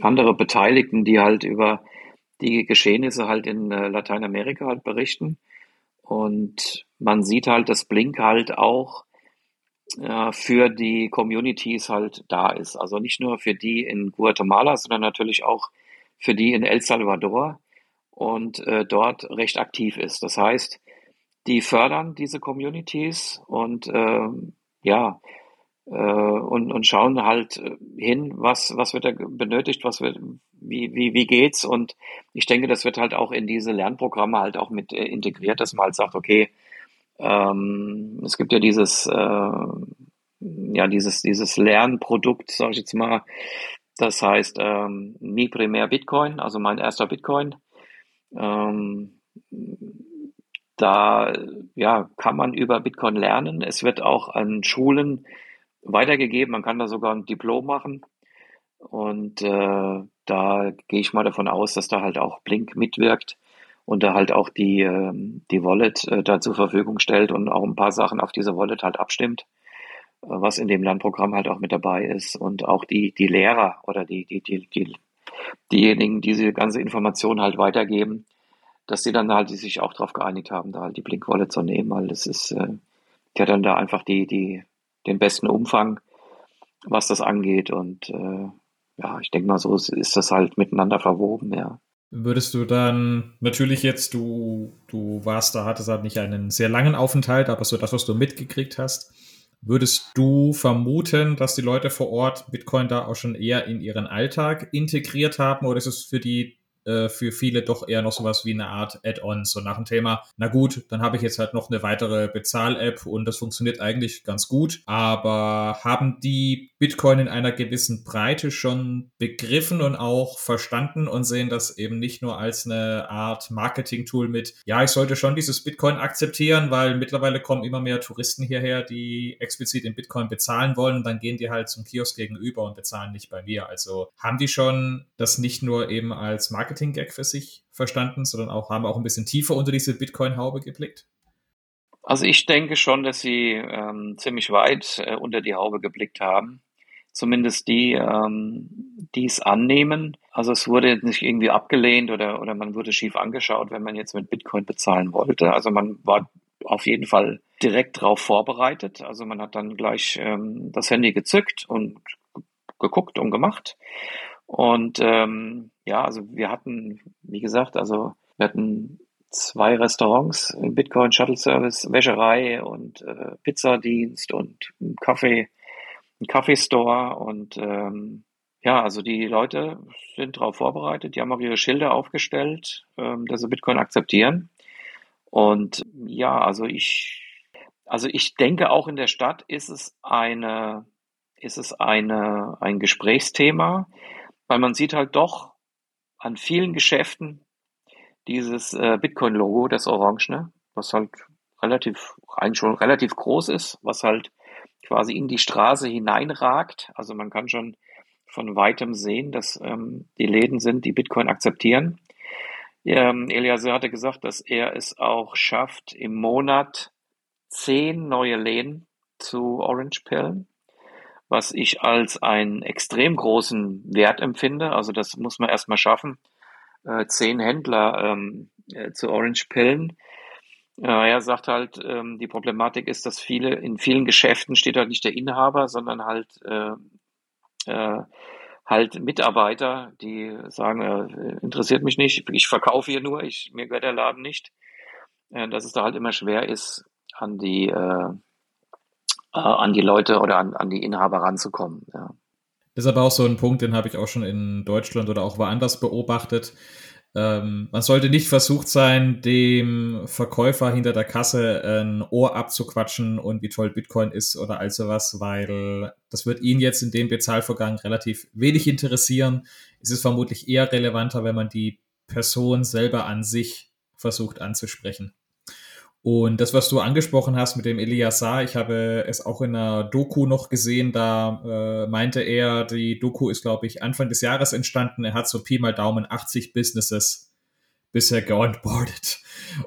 andere Beteiligten, die halt über die Geschehnisse halt in äh, Lateinamerika halt berichten. Und man sieht halt, dass Blink halt auch äh, für die Communities halt da ist. Also nicht nur für die in Guatemala, sondern natürlich auch für die in El Salvador und äh, dort recht aktiv ist. Das heißt, die fördern diese Communities und äh, ja, und, und schauen halt äh, hin, was, was wird da benötigt, was wird, wie, wie, wie geht's. Und ich denke, das wird halt auch in diese Lernprogramme halt auch mit äh, integriert, dass man halt sagt, okay, ähm, es gibt ja dieses, äh, ja, dieses, dieses Lernprodukt, sage ich jetzt mal, das heißt ähm, Mi Primär Bitcoin, also mein erster Bitcoin. Ähm, da ja, kann man über Bitcoin lernen. Es wird auch an Schulen weitergegeben. Man kann da sogar ein Diplom machen. Und äh, da gehe ich mal davon aus, dass da halt auch Blink mitwirkt und da halt auch die, äh, die Wallet äh, da zur Verfügung stellt und auch ein paar Sachen auf diese Wallet halt abstimmt, was in dem Lernprogramm halt auch mit dabei ist. Und auch die, die Lehrer oder die, die, die, die, diejenigen, die diese ganze Information halt weitergeben, dass sie dann halt die sich auch darauf geeinigt haben, da halt die Blink Wallet zu nehmen, weil das ist, äh, die dann da einfach die, die, den besten Umfang, was das angeht. Und äh, ja, ich denke mal, so ist das halt miteinander verwoben, ja. Würdest du dann, natürlich jetzt, du, du warst da, hattest halt nicht einen sehr langen Aufenthalt, aber so das, was du mitgekriegt hast, würdest du vermuten, dass die Leute vor Ort Bitcoin da auch schon eher in ihren Alltag integriert haben oder ist es für die äh, für viele doch eher noch sowas wie eine Art Add-on, so nach dem Thema, na gut, dann habe ich jetzt halt noch eine weitere Bezahl-App und das funktioniert eigentlich ganz gut, aber haben die Bitcoin in einer gewissen Breite schon begriffen und auch verstanden und sehen das eben nicht nur als eine Art Marketing-Tool mit, ja, ich sollte schon dieses Bitcoin akzeptieren, weil mittlerweile kommen immer mehr Touristen hierher, die explizit in Bitcoin bezahlen wollen und dann gehen die halt zum Kiosk gegenüber und bezahlen nicht bei mir. Also haben die schon das nicht nur eben als Marketing Marketing-Gag für sich verstanden, sondern auch haben auch ein bisschen tiefer unter diese Bitcoin-Haube geblickt? Also ich denke schon, dass sie ähm, ziemlich weit äh, unter die Haube geblickt haben. Zumindest die, ähm, die es annehmen. Also es wurde nicht irgendwie abgelehnt oder, oder man wurde schief angeschaut, wenn man jetzt mit Bitcoin bezahlen wollte. Also man war auf jeden Fall direkt darauf vorbereitet. Also man hat dann gleich ähm, das Handy gezückt und geguckt und gemacht. Und ähm, ja, also wir hatten, wie gesagt, also wir hatten zwei Restaurants, Bitcoin Shuttle Service, Wäscherei und äh, Pizzadienst und ein Kaffee, ein Kaffeestore und ähm, ja, also die Leute sind darauf vorbereitet, die haben auch ihre Schilder aufgestellt, ähm, dass sie Bitcoin akzeptieren. Und ja, also ich, also ich denke auch in der Stadt ist es eine, ist es eine, ein Gesprächsthema. Weil man sieht halt doch an vielen Geschäften dieses äh, Bitcoin-Logo, das Orangene, was halt relativ, eigentlich schon relativ groß ist, was halt quasi in die Straße hineinragt. Also man kann schon von weitem sehen, dass ähm, die Läden sind, die Bitcoin akzeptieren. Ähm, Elias hatte gesagt, dass er es auch schafft, im Monat zehn neue Läden zu Orange Pillen was ich als einen extrem großen Wert empfinde. Also das muss man erstmal schaffen, äh, zehn Händler ähm, äh, zu Orange Pillen. Äh, er sagt halt, ähm, die Problematik ist, dass viele, in vielen Geschäften steht halt nicht der Inhaber, sondern halt, äh, äh, halt Mitarbeiter, die sagen, äh, interessiert mich nicht, ich verkaufe hier nur, ich, mir gehört der Laden nicht. Äh, dass es da halt immer schwer ist, an die äh, an die Leute oder an, an die Inhaber ranzukommen. Ja. Das ist aber auch so ein Punkt, den habe ich auch schon in Deutschland oder auch woanders beobachtet. ähm, man sollte nicht versucht sein, dem Verkäufer hinter der Kasse ein Ohr abzuquatschen und wie toll Bitcoin ist oder all sowas, weil das wird ihn jetzt in dem Bezahlvorgang relativ wenig interessieren. Es ist vermutlich eher relevanter, wenn man die Person selber an sich versucht anzusprechen. Und das, was du angesprochen hast mit dem Eliasar, ich habe es auch in einer Doku noch gesehen, da äh, meinte er, die Doku ist, glaube ich, Anfang des Jahres entstanden. Er hat so Pi mal Daumen 80 Businesses bisher geonboardet.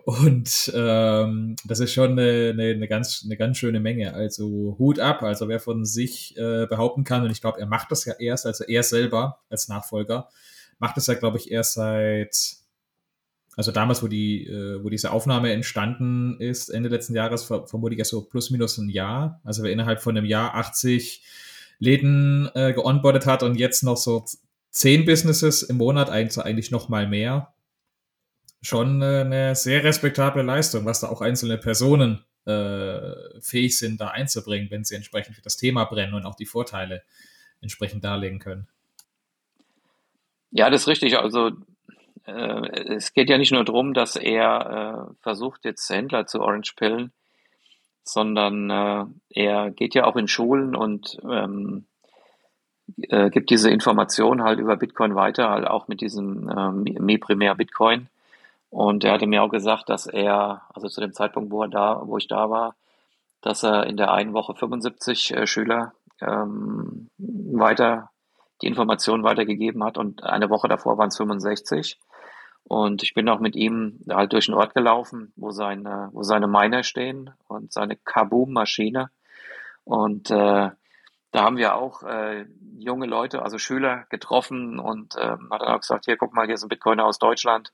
Und ähm, das ist schon eine, eine, eine, ganz, eine ganz schöne Menge. Also Hut ab, also wer von sich äh, behaupten kann, und ich glaube, er macht das ja erst, also er selber als Nachfolger, macht das ja, glaube ich, erst seit also damals, wo die, äh, wo diese Aufnahme entstanden ist, Ende letzten Jahres, vermutlich ja so plus minus ein Jahr. Also wer innerhalb von einem Jahr 80 Läden äh, geonboardet hat und jetzt noch so zehn Businesses im Monat, eigentlich noch mal mehr. Schon äh, eine sehr respektable Leistung, was da auch einzelne Personen äh, fähig sind, da einzubringen, wenn sie entsprechend für das Thema brennen und auch die Vorteile entsprechend darlegen können. Ja, das ist richtig. Also äh, es geht ja nicht nur darum, dass er äh, versucht, jetzt Händler zu Orange Pillen, sondern äh, er geht ja auch in Schulen und ähm, äh, gibt diese Information halt über Bitcoin weiter, halt auch mit diesem äh, Mi Primär Bitcoin. Und er hatte mir auch gesagt, dass er, also zu dem Zeitpunkt, wo er da, wo ich da war, dass er in der einen Woche 75 äh, Schüler ähm, weiter die Informationen weitergegeben hat und eine Woche davor waren es 65. Und ich bin auch mit ihm halt durch den Ort gelaufen, wo seine, wo seine Miner stehen und seine Kaboom-Maschine. Und äh, da haben wir auch äh, junge Leute, also Schüler getroffen und äh, hat dann auch gesagt, hier guck mal, hier ist ein Bitcoiner aus Deutschland.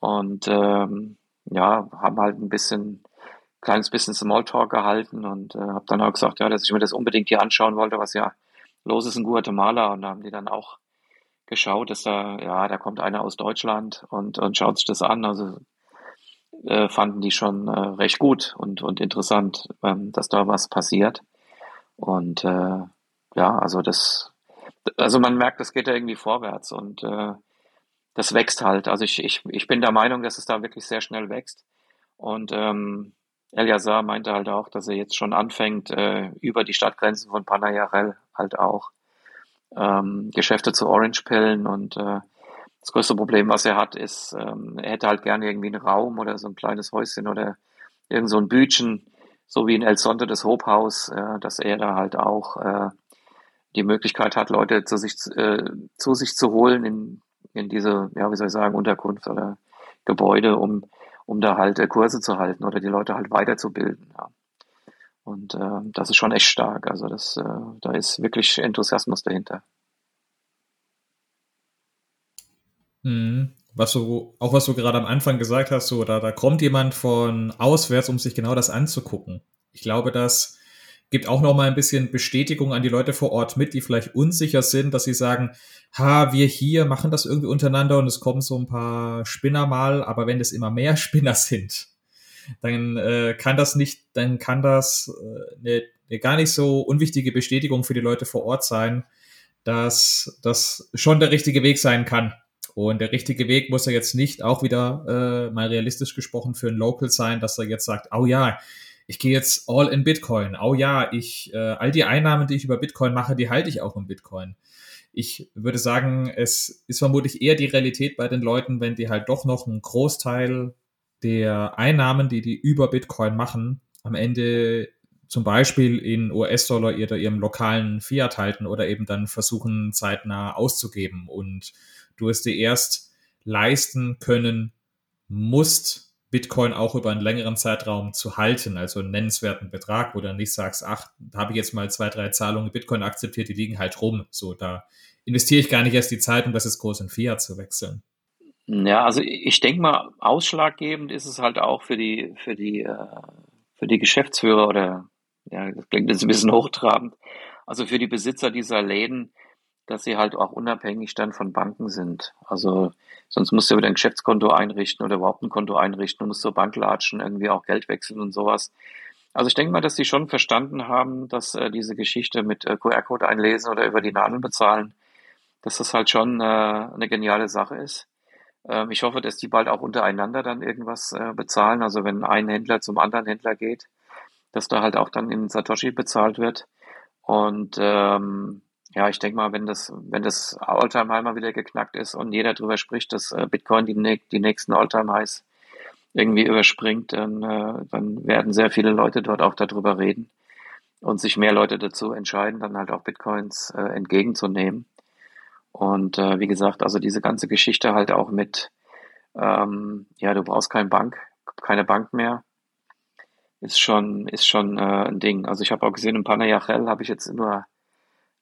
Und ähm, ja, haben halt ein bisschen, kleines bisschen Smalltalk gehalten und äh, habe dann auch gesagt, ja, dass ich mir das unbedingt hier anschauen wollte, was ja los ist in Guatemala. Und da haben die dann auch geschaut, dass da, ja, da kommt einer aus Deutschland und, und schaut sich das an. Also äh, fanden die schon äh, recht gut und, und interessant, ähm, dass da was passiert. Und äh, ja, also das, also man merkt, das geht ja irgendwie vorwärts und äh, das wächst halt. Also ich, ich, ich bin der Meinung, dass es da wirklich sehr schnell wächst. Und ähm, Eliasar meinte halt auch, dass er jetzt schon anfängt, äh, über die Stadtgrenzen von Panayarel halt auch ähm, Geschäfte zu Orange-Pillen und äh, das größte Problem, was er hat, ist, ähm, er hätte halt gerne irgendwie einen Raum oder so ein kleines Häuschen oder irgend so ein Bütchen, so wie in El Sonte das Hope äh, dass er da halt auch äh, die Möglichkeit hat, Leute zu sich, äh, zu sich zu holen in, in diese, ja, wie soll ich sagen, Unterkunft oder Gebäude, um, um da halt äh, Kurse zu halten oder die Leute halt weiterzubilden. Ja. Und äh, das ist schon echt stark. Also das, äh, da ist wirklich Enthusiasmus dahinter. Mhm. Was du, auch was du gerade am Anfang gesagt hast, so, da, da kommt jemand von auswärts, um sich genau das anzugucken. Ich glaube, das gibt auch noch mal ein bisschen Bestätigung an die Leute vor Ort mit, die vielleicht unsicher sind, dass sie sagen, ha, wir hier machen das irgendwie untereinander und es kommen so ein paar Spinner mal, aber wenn es immer mehr Spinner sind, dann äh, kann das nicht, dann kann das äh, eine, eine gar nicht so unwichtige Bestätigung für die Leute vor Ort sein, dass das schon der richtige Weg sein kann. Und der richtige Weg muss ja jetzt nicht auch wieder äh, mal realistisch gesprochen für ein Local sein, dass er jetzt sagt, oh ja, ich gehe jetzt all in Bitcoin. Oh ja, ich äh, all die Einnahmen, die ich über Bitcoin mache, die halte ich auch in Bitcoin. Ich würde sagen, es ist vermutlich eher die Realität bei den Leuten, wenn die halt doch noch einen Großteil der Einnahmen, die die über Bitcoin machen, am Ende zum Beispiel in US-Dollar oder ihrem lokalen Fiat halten oder eben dann versuchen, zeitnah auszugeben. Und du es dir erst leisten können musst, Bitcoin auch über einen längeren Zeitraum zu halten, also einen nennenswerten Betrag, wo du dann nicht sagst, ach, da habe ich jetzt mal zwei, drei Zahlungen Bitcoin akzeptiert, die liegen halt rum. So, da investiere ich gar nicht erst die Zeit, um das jetzt groß in Fiat zu wechseln. Ja, also ich denke mal, ausschlaggebend ist es halt auch für die, für die, äh, für die Geschäftsführer oder, ja, das klingt jetzt ein bisschen hochtrabend, also für die Besitzer dieser Läden, dass sie halt auch unabhängig dann von Banken sind. Also sonst musst du wieder ein Geschäftskonto einrichten oder überhaupt ein Konto einrichten und musst zur Bank latschen, irgendwie auch Geld wechseln und sowas. Also ich denke mal, dass sie schon verstanden haben, dass äh, diese Geschichte mit äh, QR-Code einlesen oder über die Nadel bezahlen, dass das halt schon äh, eine geniale Sache ist. Ähm, ich hoffe, dass die bald auch untereinander dann irgendwas äh, bezahlen. Also wenn ein Händler zum anderen Händler geht, dass da halt auch dann in Satoshi bezahlt wird. Und ähm, ja, ich denke mal, wenn das, wenn das Alltime High mal wieder geknackt ist und jeder darüber spricht, dass äh, Bitcoin die, die nächsten Alltime Highs irgendwie überspringt, dann, äh, dann werden sehr viele Leute dort auch darüber reden und sich mehr Leute dazu entscheiden, dann halt auch Bitcoins äh, entgegenzunehmen. Und äh, wie gesagt, also diese ganze Geschichte halt auch mit, ähm, ja, du brauchst keine Bank, keine Bank mehr, ist schon, ist schon äh, ein Ding. Also ich habe auch gesehen, in Panayachel habe ich jetzt nur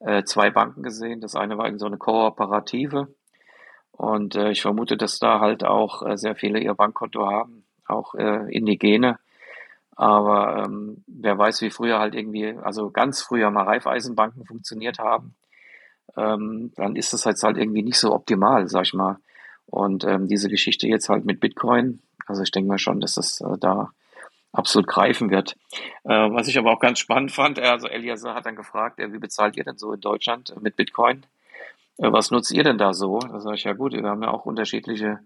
äh, zwei Banken gesehen. Das eine war so eine Kooperative. Und äh, ich vermute, dass da halt auch äh, sehr viele ihr Bankkonto haben, auch äh, Indigene. Aber ähm, wer weiß, wie früher halt irgendwie, also ganz früher mal Raiffeisenbanken funktioniert haben ähm, dann ist das jetzt halt irgendwie nicht so optimal, sag ich mal. Und ähm, diese Geschichte jetzt halt mit Bitcoin, also ich denke mal schon, dass das äh, da absolut greifen wird. Äh, was ich aber auch ganz spannend fand, also Elias hat dann gefragt, äh, wie bezahlt ihr denn so in Deutschland äh, mit Bitcoin? Äh, was nutzt ihr denn da so? Da sage ich, ja gut, wir haben ja auch unterschiedliche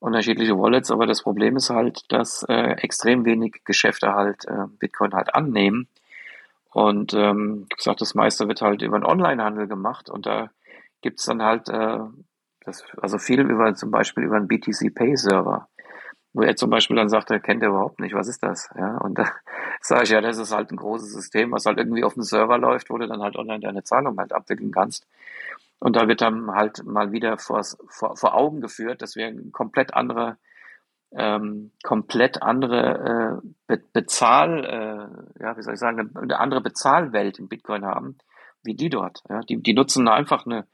unterschiedliche Wallets, aber das Problem ist halt, dass äh, extrem wenig Geschäfte halt Bitcoin halt annehmen. Und ähm, gesagt, das meiste wird halt über den Onlinehandel gemacht und da gibt's dann halt äh, das, also viel über zum Beispiel über einen BTC Pay Server, wo er zum Beispiel dann sagt, er kennt er überhaupt nicht, was ist das? Ja, und da sage ich ja, das ist halt ein großes System, was halt irgendwie auf dem Server läuft, wo du dann halt online deine Zahlung halt abwickeln kannst. Und da wird dann halt mal wieder vor, vor, vor Augen geführt, dass wir eine komplett andere ähm, komplett andere äh, Be Bezahl, äh, ja, wie soll ich sagen, eine, andere Bezahlwelt in Bitcoin haben, wie die dort. Ja. Die, die nutzen einfach eine,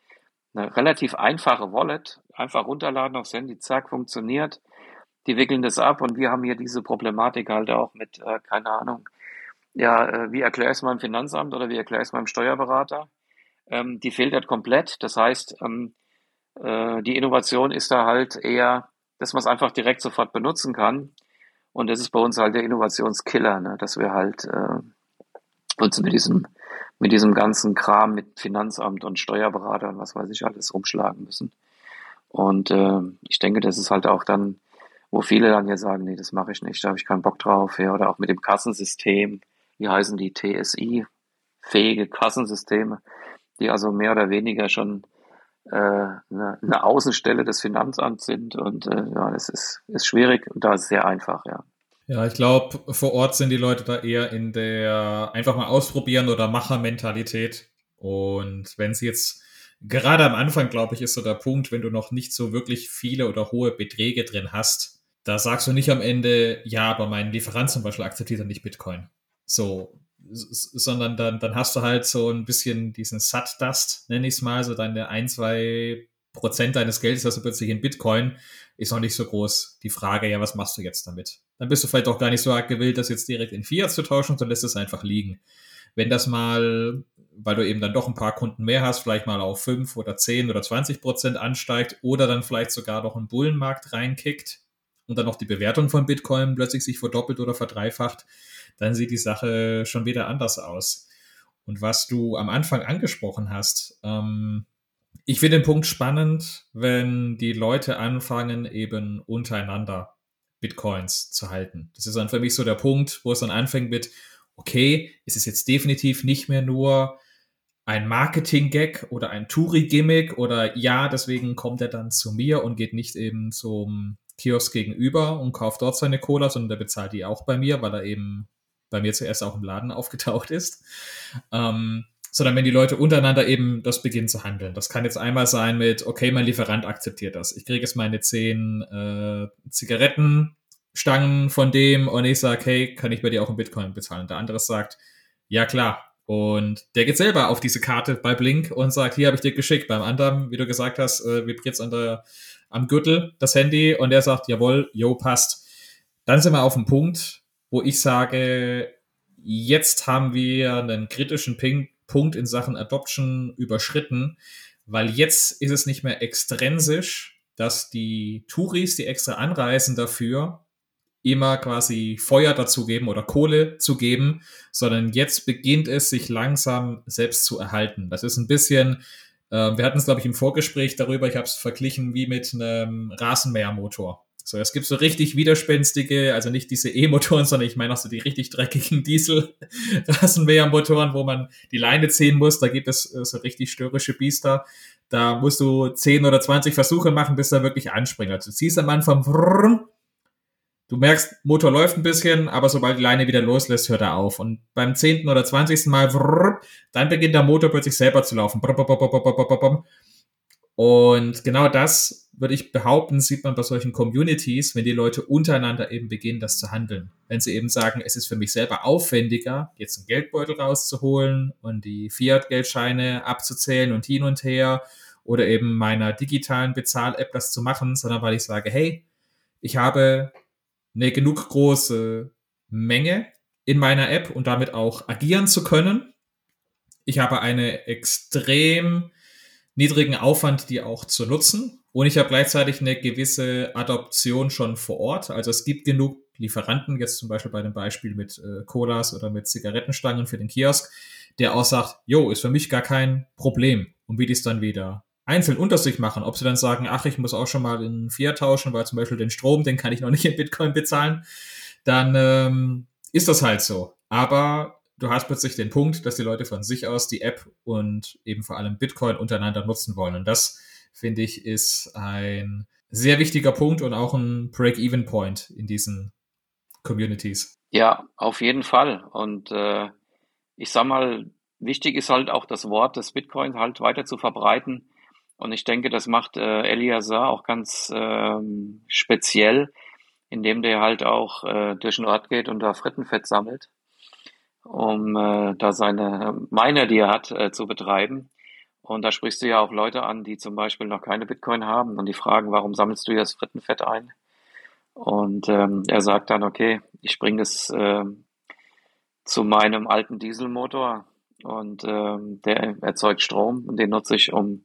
eine relativ einfache Wallet, einfach runterladen aufs Handy, zack, funktioniert. Die wickeln das ab und wir haben hier diese Problematik halt auch mit, äh, keine Ahnung, ja, äh, wie erkläre ich es meinem Finanzamt oder wie erkläre ich es meinem Steuerberater? Ähm, die fehlt halt komplett. Das heißt, ähm, äh, die Innovation ist da halt eher dass man es einfach direkt sofort benutzen kann. Und das ist bei uns halt der Innovationskiller, ne? dass wir halt äh, uns mit diesem, mit diesem ganzen Kram mit Finanzamt und Steuerberater und was weiß ich alles rumschlagen müssen. Und äh, ich denke, das ist halt auch dann, wo viele dann jetzt sagen, nee, das mache ich nicht, da habe ich keinen Bock drauf. Ja, oder auch mit dem Kassensystem, wie heißen die TSI, fähige Kassensysteme, die also mehr oder weniger schon eine, eine Außenstelle des Finanzamts sind. Und äh, ja, das ist, ist schwierig und da ist es sehr einfach, ja. Ja, ich glaube, vor Ort sind die Leute da eher in der einfach mal ausprobieren oder Machermentalität. Und wenn sie jetzt gerade am Anfang, glaube ich, ist so der Punkt, wenn du noch nicht so wirklich viele oder hohe Beträge drin hast, da sagst du nicht am Ende, ja, aber mein Lieferant zum Beispiel akzeptiert dann nicht Bitcoin. So, sondern dann, dann hast du halt so ein bisschen diesen Sat-Dust, nenne ich es mal, so deine ein, zwei Prozent deines Geldes hast du plötzlich in Bitcoin, ist noch nicht so groß. Die Frage, ja, was machst du jetzt damit? Dann bist du vielleicht auch gar nicht so arg gewillt, das jetzt direkt in Fiat zu tauschen, sondern lässt es einfach liegen. Wenn das mal, weil du eben dann doch ein paar Kunden mehr hast, vielleicht mal auf fünf oder zehn oder zwanzig Prozent ansteigt oder dann vielleicht sogar noch einen Bullenmarkt reinkickt und dann noch die Bewertung von Bitcoin plötzlich sich verdoppelt oder verdreifacht, dann sieht die Sache schon wieder anders aus. Und was du am Anfang angesprochen hast, ähm, ich finde den Punkt spannend, wenn die Leute anfangen, eben untereinander Bitcoins zu halten. Das ist dann für mich so der Punkt, wo es dann anfängt mit, okay, es ist jetzt definitiv nicht mehr nur ein Marketing-Gag oder ein Touri-Gimmick oder ja, deswegen kommt er dann zu mir und geht nicht eben zum Kiosk gegenüber und kauft dort seine Cola, sondern der bezahlt die auch bei mir, weil er eben bei mir zuerst auch im Laden aufgetaucht ist. Ähm, sondern wenn die Leute untereinander eben das beginnen zu handeln. Das kann jetzt einmal sein mit, okay, mein Lieferant akzeptiert das. Ich kriege jetzt meine zehn äh, Zigarettenstangen von dem und ich sage, hey, kann ich bei dir auch in Bitcoin bezahlen? Der andere sagt, ja klar. Und der geht selber auf diese Karte bei Blink und sagt, hier habe ich dir geschickt. Beim anderen, wie du gesagt hast, äh, vibriert an am Gürtel das Handy und der sagt, jawohl, jo, passt. Dann sind wir auf dem Punkt, wo ich sage, jetzt haben wir einen kritischen Ping Punkt in Sachen Adoption überschritten, weil jetzt ist es nicht mehr extrinsisch, dass die Touris, die extra anreisen dafür, immer quasi Feuer dazu geben oder Kohle zu geben, sondern jetzt beginnt es sich langsam selbst zu erhalten. Das ist ein bisschen Ähm, wir hatten es, glaube ich, im Vorgespräch darüber, ich habe es verglichen wie mit einem Rasenmähermotor. So, es gibt so richtig widerspenstige, also nicht diese E-Motoren, sondern ich meine auch so die richtig dreckigen Diesel-Rasenmähermotoren, wo man die Leine ziehen muss. Da gibt es äh, so richtig störrische Biester. Da musst du 10 oder 20 Versuche machen, bis er wirklich anspringt. Also du ziehst am Anfang, du merkst, Motor läuft ein bisschen, aber sobald die Leine wieder loslässt, hört er auf. Und beim 10. oder 20. Mal, dann beginnt der Motor plötzlich selber zu laufen. Und genau das würde ich behaupten, sieht man bei solchen Communities, wenn die Leute untereinander eben beginnen, das zu handeln. Wenn sie eben sagen, es ist für mich selber aufwendiger, jetzt einen Geldbeutel rauszuholen und die Fiat-Geldscheine abzuzählen und hin und her oder eben meiner digitalen Bezahl-App das zu machen, sondern weil ich sage, hey, ich habe eine genug große Menge in meiner App und damit auch agieren zu können. Ich habe eine extrem niedrigen Aufwand, die auch zu nutzen. Und ich habe gleichzeitig eine gewisse Adoption schon vor Ort. Also es gibt genug Lieferanten, jetzt zum Beispiel bei dem Beispiel mit äh, Colas oder mit Zigarettenstangen für den Kiosk, der auch sagt, jo, ist für mich gar kein Problem. Und wie die es dann wieder einzeln unter sich machen, ob sie dann sagen, ach, ich muss auch schon mal in Fiat tauschen, weil zum Beispiel den Strom, den kann ich noch nicht in Bitcoin bezahlen, dann ähm, ist das halt so. Aber du hast plötzlich den Punkt, dass die Leute von sich aus die App und eben vor allem Bitcoin untereinander nutzen wollen. Und das, finde ich, ist ein sehr wichtiger Punkt und auch ein Break-Even-Point in diesen Communities. Ja, auf jeden Fall. Und äh, ich sag mal, wichtig ist halt auch das Wort des Bitcoins halt weiter zu verbreiten. Und ich denke, das macht äh, Eliasar auch ganz ähm, speziell, indem der halt auch äh, durch den Ort geht und da Frittenfett sammelt um äh, da seine Miner, die er hat, äh, zu betreiben. Und da sprichst du ja auch Leute an, die zum Beispiel noch keine Bitcoin haben und die fragen, warum sammelst du das Frittenfett ein? Und ähm, er sagt dann, okay, ich bringe das äh, zu meinem alten Dieselmotor und ähm, der erzeugt Strom und den nutze ich, um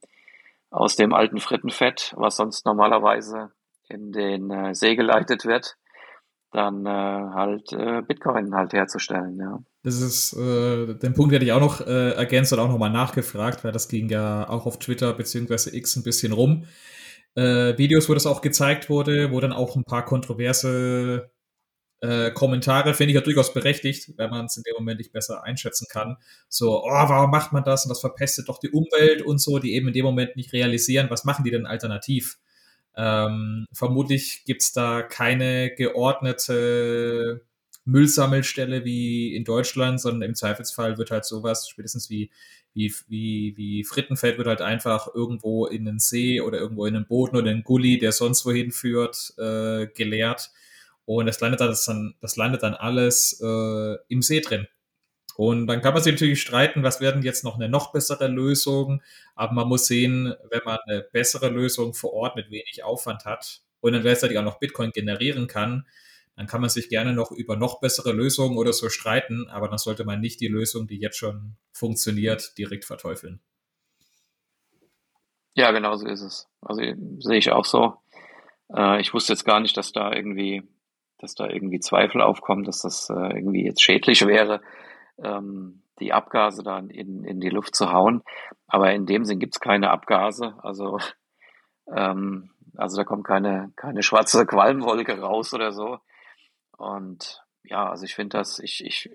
aus dem alten Frittenfett, was sonst normalerweise in den äh, See geleitet wird, dann äh, halt äh, Bitcoin halt herzustellen, ja. Das ist, äh, den Punkt hätte ich auch noch äh, ergänzt und auch nochmal nachgefragt, weil das ging ja auch auf Twitter beziehungsweise X ein bisschen rum. Äh, Videos, wo das auch gezeigt wurde, wo dann auch ein paar kontroverse äh, Kommentare, finde ich ja durchaus berechtigt, wenn man es in dem Moment nicht besser einschätzen kann. So, oh, warum macht man das und das verpestet doch die Umwelt und so, die eben in dem Moment nicht realisieren, was machen die denn alternativ? Ähm, vermutlich gibt's da keine geordnete Müllsammelstelle wie in Deutschland, sondern im Zweifelsfall wird halt sowas, spätestens wie, wie, wie, wie Frittenfeld, wird halt einfach irgendwo in den See oder irgendwo in den Boden oder in den Gully, der sonst wohin führt, äh, geleert. Und das landet dann, das landet dann alles äh, im See drin. Und dann kann man sich natürlich streiten, was werden jetzt noch eine noch bessere Lösung. Aber man muss sehen, wenn man eine bessere Lösung vor Ort mit wenig Aufwand hat und dann gleichzeitig auch noch Bitcoin generieren kann, dann kann man sich gerne noch über noch bessere Lösungen oder so streiten. Aber dann sollte man nicht die Lösung, die jetzt schon funktioniert, direkt verteufeln. Ja, genau so ist es. Also sehe ich auch so. Äh, ich wusste jetzt gar nicht, dass da irgendwie, dass da irgendwie Zweifel aufkommen, dass das äh, irgendwie jetzt schädlich wäre ähm, die Abgase dann in, in die Luft zu hauen. Aber in dem Sinn gibt's keine Abgase. Also, ähm, also da kommt keine, keine schwarze Qualmwolke raus oder so. Und ja, also ich finde das, ich, ich,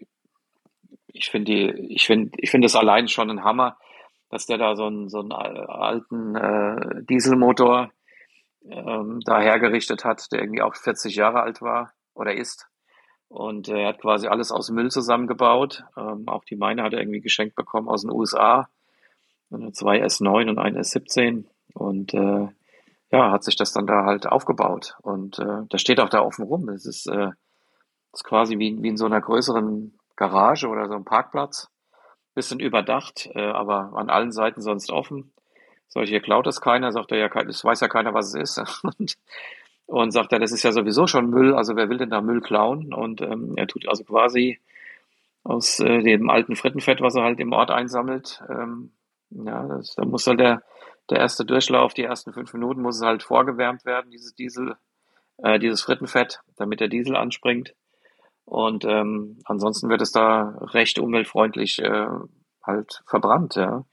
ich finde ich finde, ich finde das allein schon ein Hammer, dass der da so einen, so einen alten äh, Dieselmotor ähm, da hergerichtet hat, der irgendwie auch 40 Jahre alt war oder ist. Und äh, er hat quasi alles aus Müll zusammengebaut. Ähm, auch die meine hat er irgendwie geschenkt bekommen aus den USA. Zwei S9 und ein S17. Und äh, ja, hat sich das dann da halt aufgebaut. Und äh, das steht auch da offen rum. Es ist, äh, ist quasi wie, wie in so einer größeren Garage oder so einem Parkplatz. Bisschen überdacht, äh, aber an allen Seiten sonst offen. Solche klaut es keiner, sagt er ja, es weiß ja keiner, was es ist. Und und sagt er, das ist ja sowieso schon Müll, also wer will denn da Müll klauen? Und ähm, er tut also quasi aus äh, dem alten Frittenfett, was er halt im Ort einsammelt, ähm, ja, das, da muss halt der, der erste Durchlauf, die ersten fünf Minuten muss es halt vorgewärmt werden, dieses Diesel, äh, dieses Frittenfett, damit der Diesel anspringt. Und ähm, ansonsten wird es da recht umweltfreundlich äh, halt verbrannt, ja.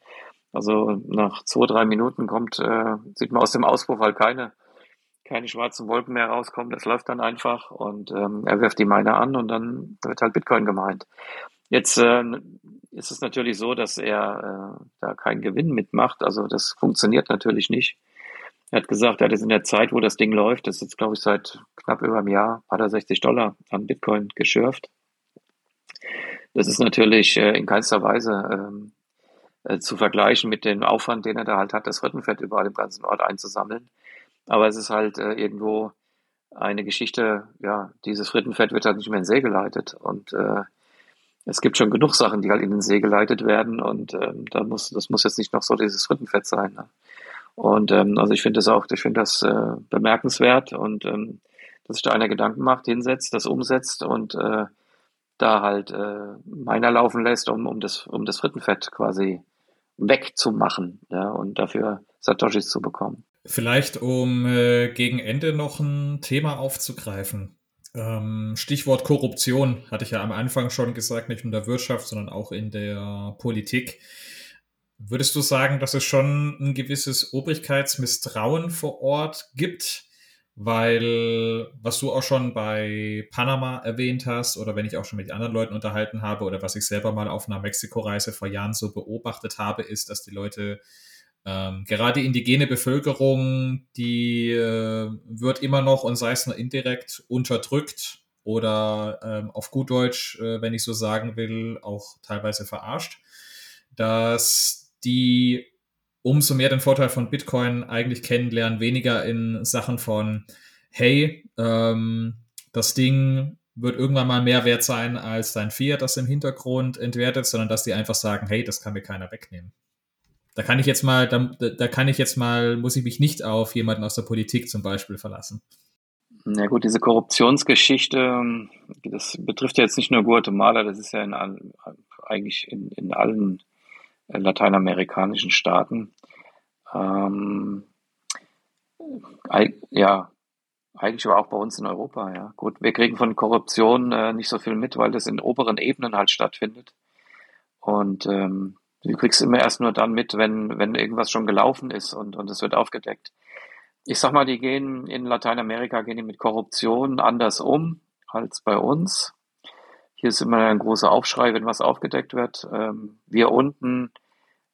Also nach zwei, drei Minuten kommt, äh, sieht man aus dem Auspuff halt keine, keine schwarzen Wolken mehr rauskommen. Das läuft dann einfach und ähm, er wirft die Miner an und dann wird halt Bitcoin gemeint. Jetzt äh, ist es natürlich so, dass er äh, da keinen Gewinn mitmacht. Also das funktioniert natürlich nicht. Er hat gesagt, er hat es in der Zeit, wo das Ding läuft, das ist jetzt glaube ich seit knapp über einem Jahr, hat er 60 Dollar an Bitcoin geschürft. Das ist natürlich äh, in keinster Weise ähm, äh, zu vergleichen mit dem Aufwand, den er da halt hat, das Rittenfett überall im ganzen Ort einzusammeln. Aber es ist halt äh, irgendwo eine Geschichte, ja, dieses Frittenfett wird halt nicht mehr in den See geleitet. Und äh, es gibt schon genug Sachen, die halt in den See geleitet werden und ähm, da muss, das muss jetzt nicht noch so dieses Frittenfett sein. Ne? Und ähm, also ich finde das auch, ich finde das äh, bemerkenswert und ähm, dass sich da einer Gedanken macht, hinsetzt, das umsetzt und äh, da halt äh, meiner laufen lässt, um, um, das, um das Frittenfett quasi wegzumachen ja, und dafür Satoshis zu bekommen. Vielleicht, um äh, gegen Ende noch ein Thema aufzugreifen. Ähm, Stichwort Korruption hatte ich ja am Anfang schon gesagt, nicht nur in der Wirtschaft, sondern auch in der Politik. Würdest du sagen, dass es schon ein gewisses Obrigkeitsmisstrauen vor Ort gibt? weil was du auch schon bei Panama erwähnt hast oder wenn ich auch schon mit anderen Leuten unterhalten habe oder was ich selber mal auf einer Mexiko-Reise vor Jahren so beobachtet habe, ist, dass die Leute ähm, gerade indigene Bevölkerung, die äh, wird immer noch und sei es nur indirekt unterdrückt oder ähm, auf gut Deutsch, äh, wenn ich so sagen will, auch teilweise verarscht, dass die umso mehr den Vorteil von Bitcoin eigentlich kennenlernen, weniger in Sachen von, hey, ähm, das Ding wird irgendwann mal mehr wert sein als dein Fiat, das im Hintergrund entwertet, sondern dass die einfach sagen, hey, das kann mir keiner wegnehmen. Da kann ich jetzt mal, da, da kann ich jetzt mal, muss ich mich nicht auf jemanden aus der Politik zum Beispiel verlassen. Na gut, diese Korruptionsgeschichte, das betrifft ja jetzt nicht nur Guatemala, das ist ja in, eigentlich in, in allen lateinamerikanischen Staaten. Ähm, ja, eigentlich aber auch bei uns in Europa, ja. Gut, wir kriegen von Korruption äh, nicht so viel mit, weil das in oberen Ebenen halt stattfindet. Und ähm, du kriegst immer erst nur dann mit, wenn, wenn irgendwas schon gelaufen ist und, und es wird aufgedeckt. Ich sag mal, die gehen in Lateinamerika gehen die mit Korruption anders um als bei uns. Hier ist immer ein großer Aufschrei, wenn was aufgedeckt wird. Ähm, wir unten,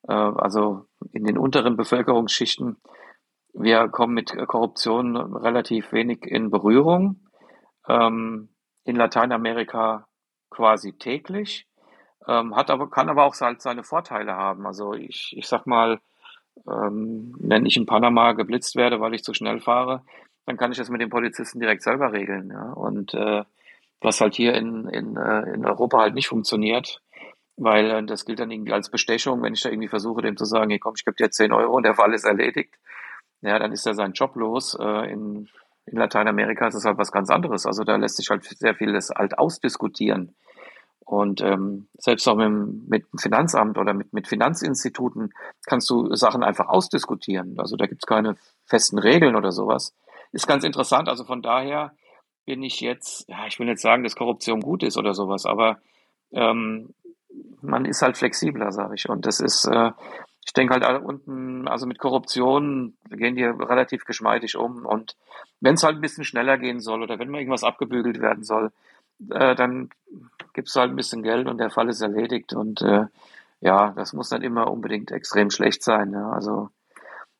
äh, also in den unteren Bevölkerungsschichten, wir kommen mit Korruption relativ wenig in Berührung. Ähm, in Lateinamerika quasi täglich. Ähm, hat aber, kann aber auch halt seine Vorteile haben. Also ich, ich sag mal, ähm, wenn ich in Panama geblitzt werde, weil ich zu schnell fahre, dann kann ich das mit den Polizisten direkt selber regeln. Ja? Und äh, was halt hier in, in, äh, in Europa halt nicht funktioniert, weil äh, das gilt dann irgendwie als Bestechung, wenn ich da irgendwie versuche, dem zu sagen, hier komm, ich gebe dir 10 Euro und der Fall ist erledigt, ja, dann ist er seinen Job los. Äh, in, in Lateinamerika ist es halt was ganz anderes. Also da lässt sich halt sehr vieles halt ausdiskutieren. Und ähm, selbst auch mit, mit dem Finanzamt oder mit, mit Finanzinstituten kannst du Sachen einfach ausdiskutieren. Also da gibt's keine festen Regeln oder sowas. Ist ganz interessant. Also von daher bin ich jetzt, ja, ich will nicht sagen, dass Korruption gut ist oder sowas, aber ähm, man ist halt flexibler, sage ich. Und das ist, äh, ich denke halt unten, also mit Korruption gehen die relativ geschmeidig um. Und wenn es halt ein bisschen schneller gehen soll oder wenn mal irgendwas abgebügelt werden soll, äh, dann gibst du halt ein bisschen Geld und der Fall ist erledigt. Und äh, ja, das muss dann immer unbedingt extrem schlecht sein. Ja. Also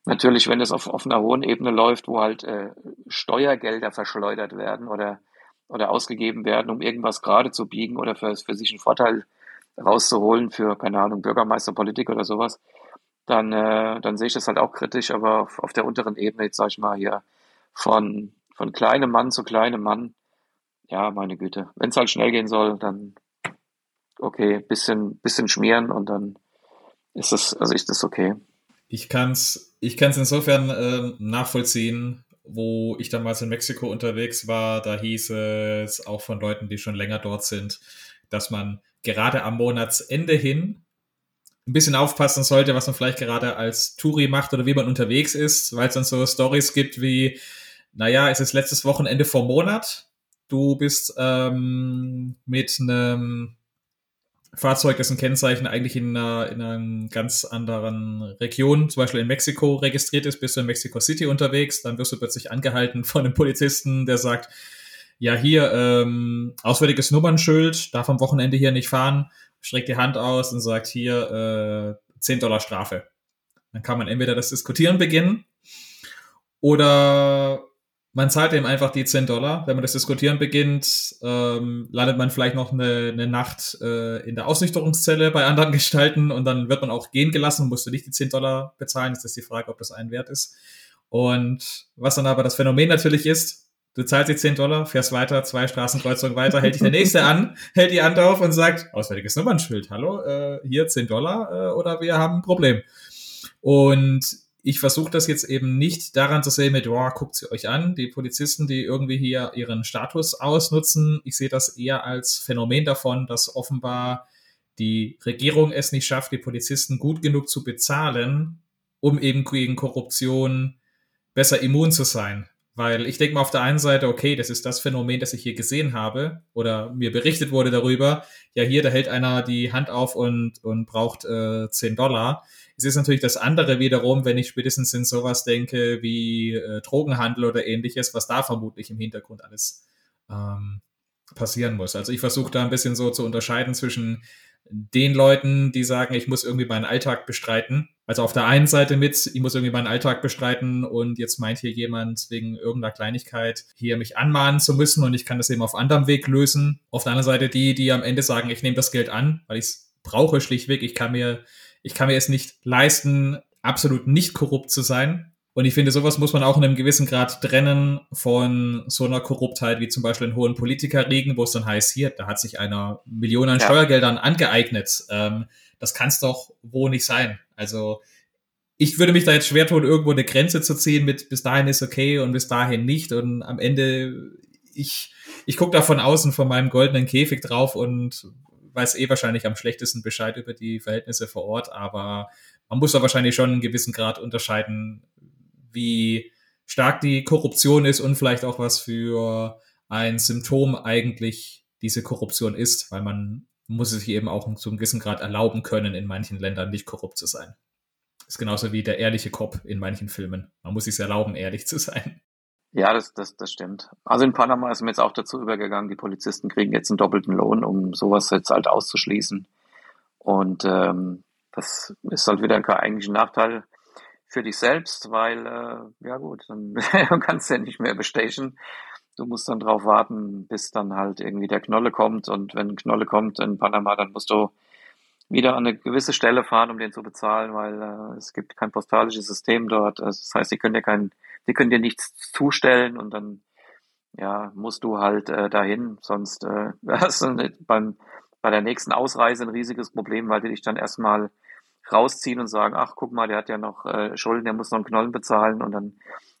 Natürlich, wenn es auf, auf einer hohen Ebene läuft, wo halt äh, Steuergelder verschleudert werden oder, oder ausgegeben werden, um irgendwas gerade zu biegen oder für, für sich einen Vorteil rauszuholen für, keine Ahnung, Bürgermeisterpolitik oder sowas, dann, äh, dann sehe ich das halt auch kritisch, aber auf, auf der unteren Ebene, jetzt sage ich mal hier, von, von kleinem Mann zu kleinem Mann, ja, meine Güte, wenn es halt schnell gehen soll, dann okay, bisschen, bisschen schmieren und dann ist das, also ist das okay. Ich kann es ich kann's insofern äh, nachvollziehen, wo ich damals in Mexiko unterwegs war, da hieß es auch von Leuten, die schon länger dort sind, dass man gerade am Monatsende hin ein bisschen aufpassen sollte, was man vielleicht gerade als Touri macht oder wie man unterwegs ist, weil es dann so Stories gibt wie, naja, es ist letztes Wochenende vor Monat, du bist ähm, mit einem Fahrzeug, dessen Kennzeichen eigentlich in einer, in einer ganz anderen Region, zum Beispiel in Mexiko, registriert ist, bist du in Mexico City unterwegs, dann wirst du plötzlich angehalten von einem Polizisten, der sagt, ja, hier, ähm, auswärtiges Nummernschild, darf am Wochenende hier nicht fahren, streckt die Hand aus und sagt, hier, äh, 10 Dollar Strafe. Dann kann man entweder das Diskutieren beginnen oder man zahlt eben einfach die 10 Dollar. Wenn man das Diskutieren beginnt, ähm, landet man vielleicht noch eine, eine Nacht äh, in der Ausnüchterungszelle bei anderen Gestalten und dann wird man auch gehen gelassen, musst du nicht die 10 Dollar bezahlen. Ist das die Frage, ob das einen wert ist. Und was dann aber das Phänomen natürlich ist, du zahlst die 10 Dollar, fährst weiter, zwei Straßenkreuzungen weiter, hält dich der Nächste an, hält die Hand auf und sagt, auswärtiges Nummernschild, hallo, äh, hier 10 Dollar äh, oder wir haben ein Problem. Und ich versuche das jetzt eben nicht daran zu sehen mit, oh, guckt sie euch an, die Polizisten, die irgendwie hier ihren Status ausnutzen. Ich sehe das eher als Phänomen davon, dass offenbar die Regierung es nicht schafft, die Polizisten gut genug zu bezahlen, um eben gegen Korruption besser immun zu sein. Weil ich denke mal auf der einen Seite, okay, das ist das Phänomen, das ich hier gesehen habe oder mir berichtet wurde darüber. Ja, hier, da hält einer die Hand auf und, und braucht äh, 10 Dollar. Es ist natürlich das andere wiederum, wenn ich spätestens in sowas denke wie äh, Drogenhandel oder ähnliches, was da vermutlich im Hintergrund alles ähm, passieren muss. Also ich versuche da ein bisschen so zu unterscheiden zwischen den Leuten, die sagen, ich muss irgendwie meinen Alltag bestreiten. Also auf der einen Seite mit, ich muss irgendwie meinen Alltag bestreiten und jetzt meint hier jemand wegen irgendeiner Kleinigkeit hier mich anmahnen zu müssen und ich kann das eben auf anderem Weg lösen. Auf der anderen Seite die, die am Ende sagen, ich nehme das Geld an, weil ich es brauche schlichtweg. Ich kann mir, ich kann mir es nicht leisten, absolut nicht korrupt zu sein. Und ich finde, sowas muss man auch in einem gewissen Grad trennen von so einer Korruptheit wie zum Beispiel in hohen Politikerregen, wo es dann heißt, hier, da hat sich einer Millionen an ja. Steuergeldern angeeignet. Ähm, das kann es doch wo nicht sein. Also ich würde mich da jetzt schwer tun, irgendwo eine Grenze zu ziehen mit bis dahin ist okay und bis dahin nicht. Und am Ende, ich, ich gucke da von außen von meinem goldenen Käfig drauf und weiß eh wahrscheinlich am schlechtesten Bescheid über die Verhältnisse vor Ort, aber man muss da wahrscheinlich schon einen gewissen Grad unterscheiden, wie stark die Korruption ist und vielleicht auch was für ein Symptom eigentlich diese Korruption ist, weil man muss es sich eben auch zu einem gewissen Grad erlauben können, in manchen Ländern nicht korrupt zu sein. ist genauso wie der ehrliche Cop in manchen Filmen. Man muss sich erlauben, ehrlich zu sein. Ja, das, das, das stimmt. Also in Panama ist mir jetzt auch dazu übergegangen, die Polizisten kriegen jetzt einen doppelten Lohn, um sowas jetzt halt auszuschließen. Und ähm, das ist halt wieder kein eigentlicher Nachteil für dich selbst, weil, äh, ja gut, dann kannst du ja nicht mehr bestechen. Du musst dann drauf warten, bis dann halt irgendwie der Knolle kommt. Und wenn Knolle kommt in Panama, dann musst du wieder an eine gewisse Stelle fahren, um den zu bezahlen, weil äh, es gibt kein postalisches System dort. Also das heißt, die können dir kein, die können dir nichts zustellen und dann ja musst du halt äh, dahin, sonst äh, hast du beim bei der nächsten Ausreise ein riesiges Problem, weil die dich dann erstmal rausziehen und sagen, ach guck mal, der hat ja noch äh, Schulden, der muss noch einen Knollen bezahlen und dann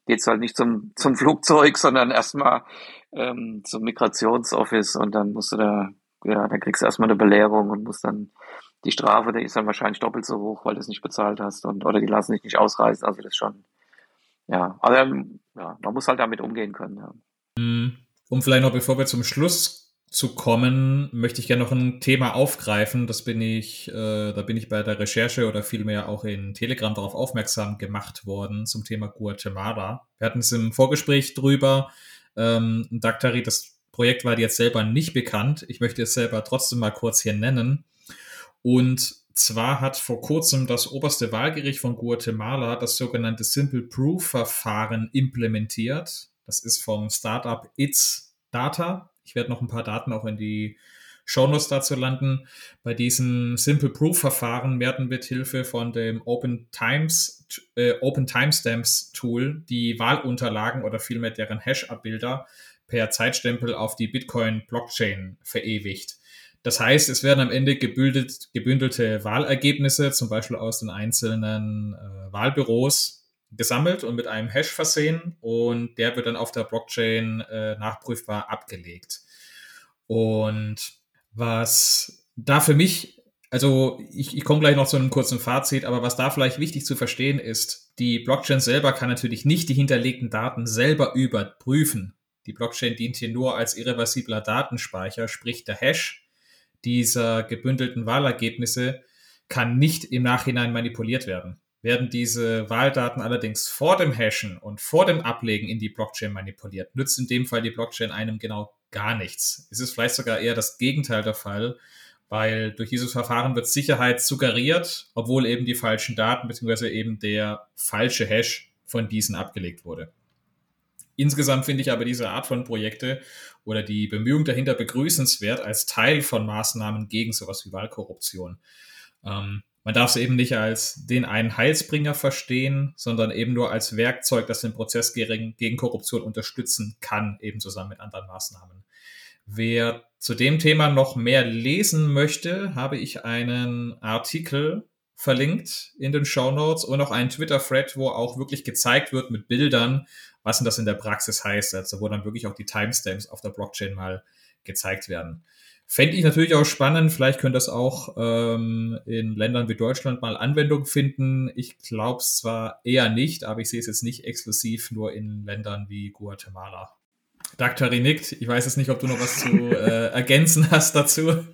geht's halt nicht zum, zum Flugzeug, sondern erstmal ähm, zum Migrationsoffice und dann musst du da, ja, dann kriegst du erstmal eine Belehrung und musst dann die Strafe, die ist dann wahrscheinlich doppelt so hoch, weil du es nicht bezahlt hast und oder die lassen dich nicht ausreisen. Also das ist schon, ja, aber ja, man muss halt damit umgehen können. Ja. Mhm. Um vielleicht noch, bevor wir zum Schluss zu kommen, möchte ich gerne noch ein Thema aufgreifen. Das bin ich, äh, da bin ich bei der Recherche oder vielmehr auch in Telegram darauf aufmerksam gemacht worden zum Thema Guatemala. Wir hatten es im Vorgespräch drüber. Ähm, Daktari, das Projekt war dir jetzt selber nicht bekannt. Ich möchte es selber trotzdem mal kurz hier nennen. Und zwar hat vor kurzem das oberste Wahlgericht von Guatemala das sogenannte Simple Proof Verfahren implementiert. Das ist vom Startup It's Data ich werde noch ein paar Daten auch in die Shownotes dazu landen. Bei diesem Simple Proof Verfahren werden mit Hilfe von dem Open Times äh, Open Timestamps Tool die Wahlunterlagen oder vielmehr deren Hash-Abbilder per Zeitstempel auf die Bitcoin Blockchain verewigt. Das heißt, es werden am Ende gebündelt, gebündelte Wahlergebnisse, zum Beispiel aus den einzelnen äh, Wahlbüros, gesammelt und mit einem Hash versehen und der wird dann auf der Blockchain äh, nachprüfbar abgelegt. Und was da für mich, also ich, ich komme gleich noch zu einem kurzen Fazit, aber was da vielleicht wichtig zu verstehen ist, die Blockchain selber kann natürlich nicht die hinterlegten Daten selber überprüfen. Die Blockchain dient hier nur als irreversibler Datenspeicher, sprich der Hash dieser gebündelten Wahlergebnisse kann nicht im Nachhinein manipuliert werden. Werden diese Wahldaten allerdings vor dem Hashen und vor dem Ablegen in die Blockchain manipuliert, nützt in dem Fall die Blockchain einem genau gar nichts. Es ist vielleicht sogar eher das Gegenteil der Fall, weil durch dieses Verfahren wird Sicherheit suggeriert, obwohl eben die falschen Daten bzw. eben der falsche Hash von diesen abgelegt wurde. Insgesamt finde ich aber diese Art von Projekte oder die Bemühungen dahinter begrüßenswert als Teil von Maßnahmen gegen sowas wie Wahlkorruption. Ähm, man darf es eben nicht als den einen Heilsbringer verstehen, sondern eben nur als Werkzeug, das den Prozess gegen, gegen Korruption unterstützen kann, eben zusammen mit anderen Maßnahmen. Wer zu dem Thema noch mehr lesen möchte, habe ich einen Artikel verlinkt in den Show Notes und auch einen Twitter-Thread, wo auch wirklich gezeigt wird mit Bildern, was denn das in der Praxis heißt, also wo dann wirklich auch die Timestamps auf der Blockchain mal gezeigt werden. Fände ich natürlich auch spannend. Vielleicht könnte das auch ähm, in Ländern wie Deutschland mal Anwendung finden. Ich glaube es zwar eher nicht, aber ich sehe es jetzt nicht exklusiv nur in Ländern wie Guatemala. Daktari nickt. Ich weiß jetzt nicht, ob du noch was zu äh, ergänzen hast dazu.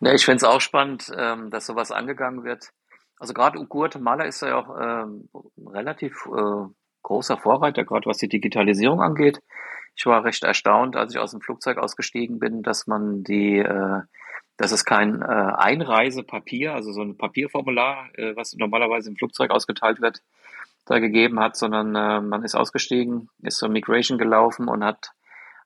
Ja, ich finde es auch spannend, ähm, dass sowas angegangen wird. Also gerade Guatemala ist ja auch ähm, relativ äh, großer Vorreiter, gerade was die Digitalisierung angeht. Ich war recht erstaunt, als ich aus dem Flugzeug ausgestiegen bin, dass man die, äh, dass es kein äh, Einreisepapier, also so ein Papierformular, äh, was normalerweise im Flugzeug ausgeteilt wird, da gegeben hat, sondern äh, man ist ausgestiegen, ist zur Migration gelaufen und hat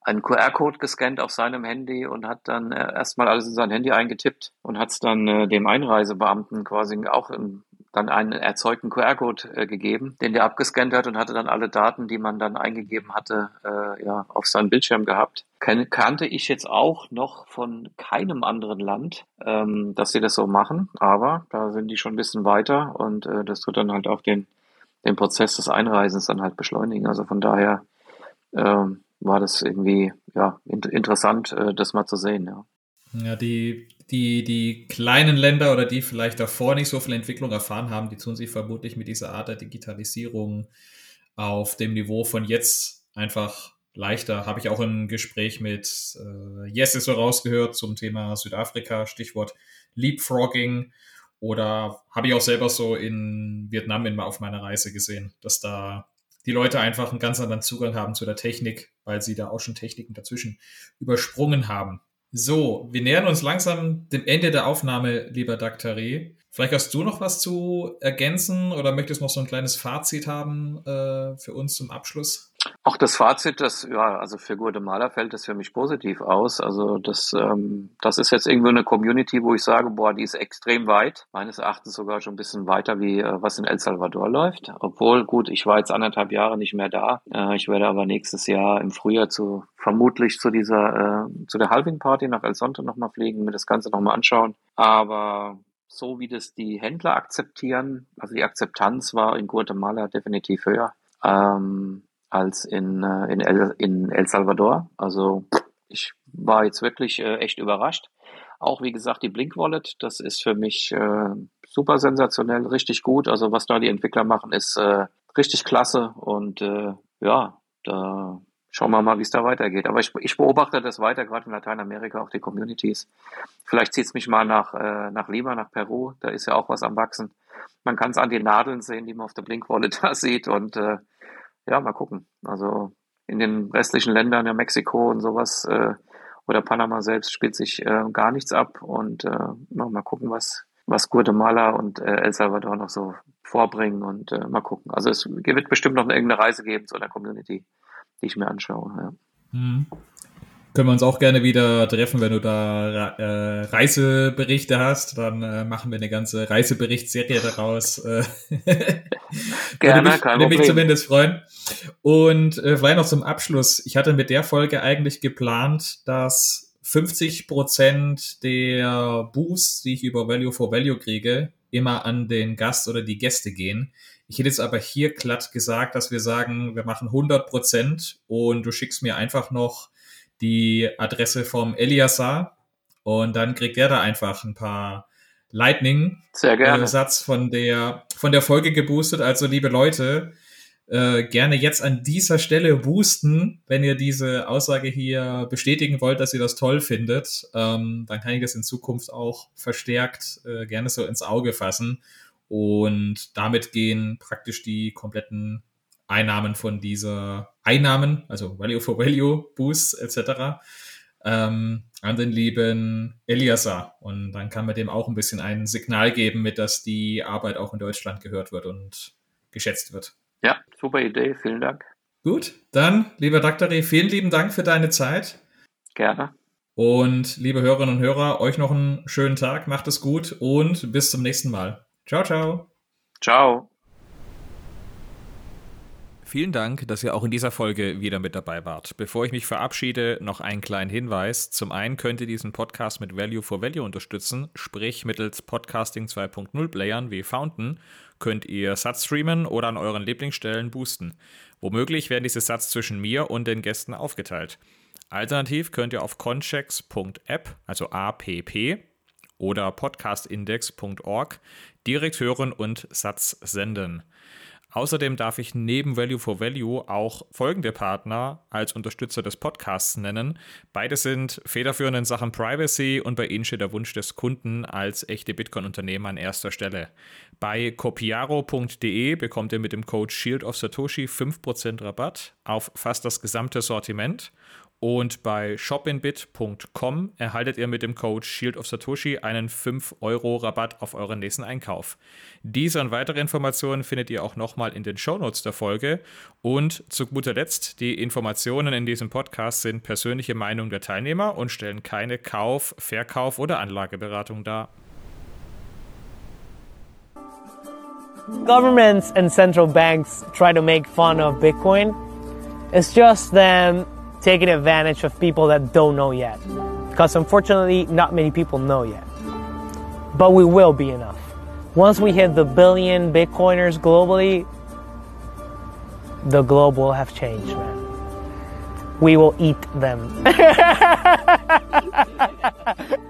einen QR-Code gescannt auf seinem Handy und hat dann äh, erstmal alles in sein Handy eingetippt und hat es dann äh, dem Einreisebeamten quasi auch im dann einen erzeugten QR-Code äh, gegeben, den der abgescannt hat und hatte dann alle Daten, die man dann eingegeben hatte, äh, ja, auf seinem Bildschirm gehabt. Ken kannte ich jetzt auch noch von keinem anderen Land, ähm, dass sie das so machen, aber da sind die schon ein bisschen weiter und äh, das tut dann halt auch den, den Prozess des Einreisens dann halt beschleunigen. Also von daher ähm, war das irgendwie ja in interessant, äh, das mal zu sehen. Ja. Ja, die, die, die kleinen Länder oder die vielleicht davor nicht so viel Entwicklung erfahren haben, die tun sich vermutlich mit dieser Art der Digitalisierung auf dem Niveau von jetzt einfach leichter. Habe ich auch ein Gespräch mit äh, Jesse so rausgehört zum Thema Südafrika, Stichwort Leapfrogging. Oder habe ich auch selber so in Vietnam in, auf meiner Reise gesehen, dass da die Leute einfach einen ganz anderen Zugang haben zu der Technik, weil sie da auch schon Techniken dazwischen übersprungen haben. So, wir nähern uns langsam dem Ende der Aufnahme, lieber Daktari. Vielleicht hast du noch was zu ergänzen oder möchtest noch so ein kleines Fazit haben äh, für uns zum Abschluss? Auch das Fazit, das, ja, also für Guatemala fällt das für mich positiv aus. Also das, ähm, das ist jetzt irgendwie eine Community, wo ich sage, boah, die ist extrem weit. Meines Erachtens sogar schon ein bisschen weiter, wie äh, was in El Salvador läuft. Obwohl, gut, ich war jetzt anderthalb Jahre nicht mehr da. Äh, ich werde aber nächstes Jahr im Frühjahr zu, vermutlich zu dieser, äh, zu der Halving Party nach El Sonte nochmal fliegen, mir das Ganze nochmal anschauen. Aber so wie das die Händler akzeptieren, also die Akzeptanz war in Guatemala definitiv höher. Ähm, als in, äh, in, El, in El Salvador. Also ich war jetzt wirklich äh, echt überrascht. Auch wie gesagt, die Blink Wallet, das ist für mich äh, super sensationell, richtig gut. Also was da die Entwickler machen, ist äh, richtig klasse und äh, ja, da schauen wir mal, wie es da weitergeht. Aber ich, ich beobachte das weiter, gerade in Lateinamerika, auch die Communities. Vielleicht zieht es mich mal nach, äh, nach Lima, nach Peru, da ist ja auch was am Wachsen. Man kann es an den Nadeln sehen, die man auf der Blink Wallet da sieht und äh, ja, mal gucken. Also in den restlichen Ländern, ja Mexiko und sowas äh, oder Panama selbst spielt sich äh, gar nichts ab und äh, mal gucken, was was Guatemala und äh, El Salvador noch so vorbringen und äh, mal gucken. Also es wird bestimmt noch irgendeine Reise geben zu einer Community, die ich mir anschaue. Ja. Mhm. Können wir uns auch gerne wieder treffen, wenn du da äh, Reiseberichte hast. Dann äh, machen wir eine ganze Reiseberichtsserie daraus. Äh, gerne, würde mich, kein würde mich zumindest freuen. Und äh, vielleicht noch zum Abschluss. Ich hatte mit der Folge eigentlich geplant, dass 50 Prozent der Boosts, die ich über Value for Value kriege, immer an den Gast oder die Gäste gehen. Ich hätte jetzt aber hier glatt gesagt, dass wir sagen, wir machen 100 Prozent und du schickst mir einfach noch die Adresse vom Eliasar und dann kriegt er da einfach ein paar Lightning Sehr gerne. Satz von der von der Folge geboostet. Also liebe Leute, äh, gerne jetzt an dieser Stelle boosten, wenn ihr diese Aussage hier bestätigen wollt, dass ihr das toll findet. Ähm, dann kann ich das in Zukunft auch verstärkt äh, gerne so ins Auge fassen. Und damit gehen praktisch die kompletten Einnahmen von dieser Einnahmen, also Value for Value, Boosts etc., ähm, an den lieben Eliasar. Und dann kann man dem auch ein bisschen ein Signal geben, mit dass die Arbeit auch in Deutschland gehört wird und geschätzt wird. Ja, super Idee, vielen Dank. Gut, dann, lieber Daktari, vielen lieben Dank für deine Zeit. Gerne. Und liebe Hörerinnen und Hörer, euch noch einen schönen Tag, macht es gut und bis zum nächsten Mal. Ciao, ciao. Ciao. Vielen Dank, dass ihr auch in dieser Folge wieder mit dabei wart. Bevor ich mich verabschiede, noch einen kleinen Hinweis. Zum einen könnt ihr diesen Podcast mit Value for Value unterstützen, sprich mittels Podcasting 2.0 Playern wie Fountain könnt ihr Satz streamen oder an euren Lieblingsstellen boosten. Womöglich werden diese Satz zwischen mir und den Gästen aufgeteilt. Alternativ könnt ihr auf conchecks.app, also APP, oder podcastindex.org direkt hören und Satz senden. Außerdem darf ich neben Value for Value auch folgende Partner als Unterstützer des Podcasts nennen. Beide sind federführend in Sachen Privacy und bei ihnen steht der Wunsch des Kunden als echte Bitcoin-Unternehmen an erster Stelle. Bei copiaro.de bekommt ihr mit dem Code Shield of Satoshi 5% Rabatt auf fast das gesamte Sortiment und bei shopinbit.com erhaltet ihr mit dem Code Shield of Satoshi einen 5 Euro Rabatt auf euren nächsten Einkauf. Diese und weitere Informationen findet ihr auch nochmal in den Shownotes der Folge. Und zu guter Letzt, die Informationen in diesem Podcast sind persönliche Meinung der Teilnehmer und stellen keine Kauf-, Verkauf- oder Anlageberatung dar. Governments and central banks try to make fun of Bitcoin. It's just them taking advantage of people that don't know yet. Because unfortunately, not many people know yet. But we will be enough. Once we hit the billion Bitcoiners globally, the globe will have changed, man. We will eat them.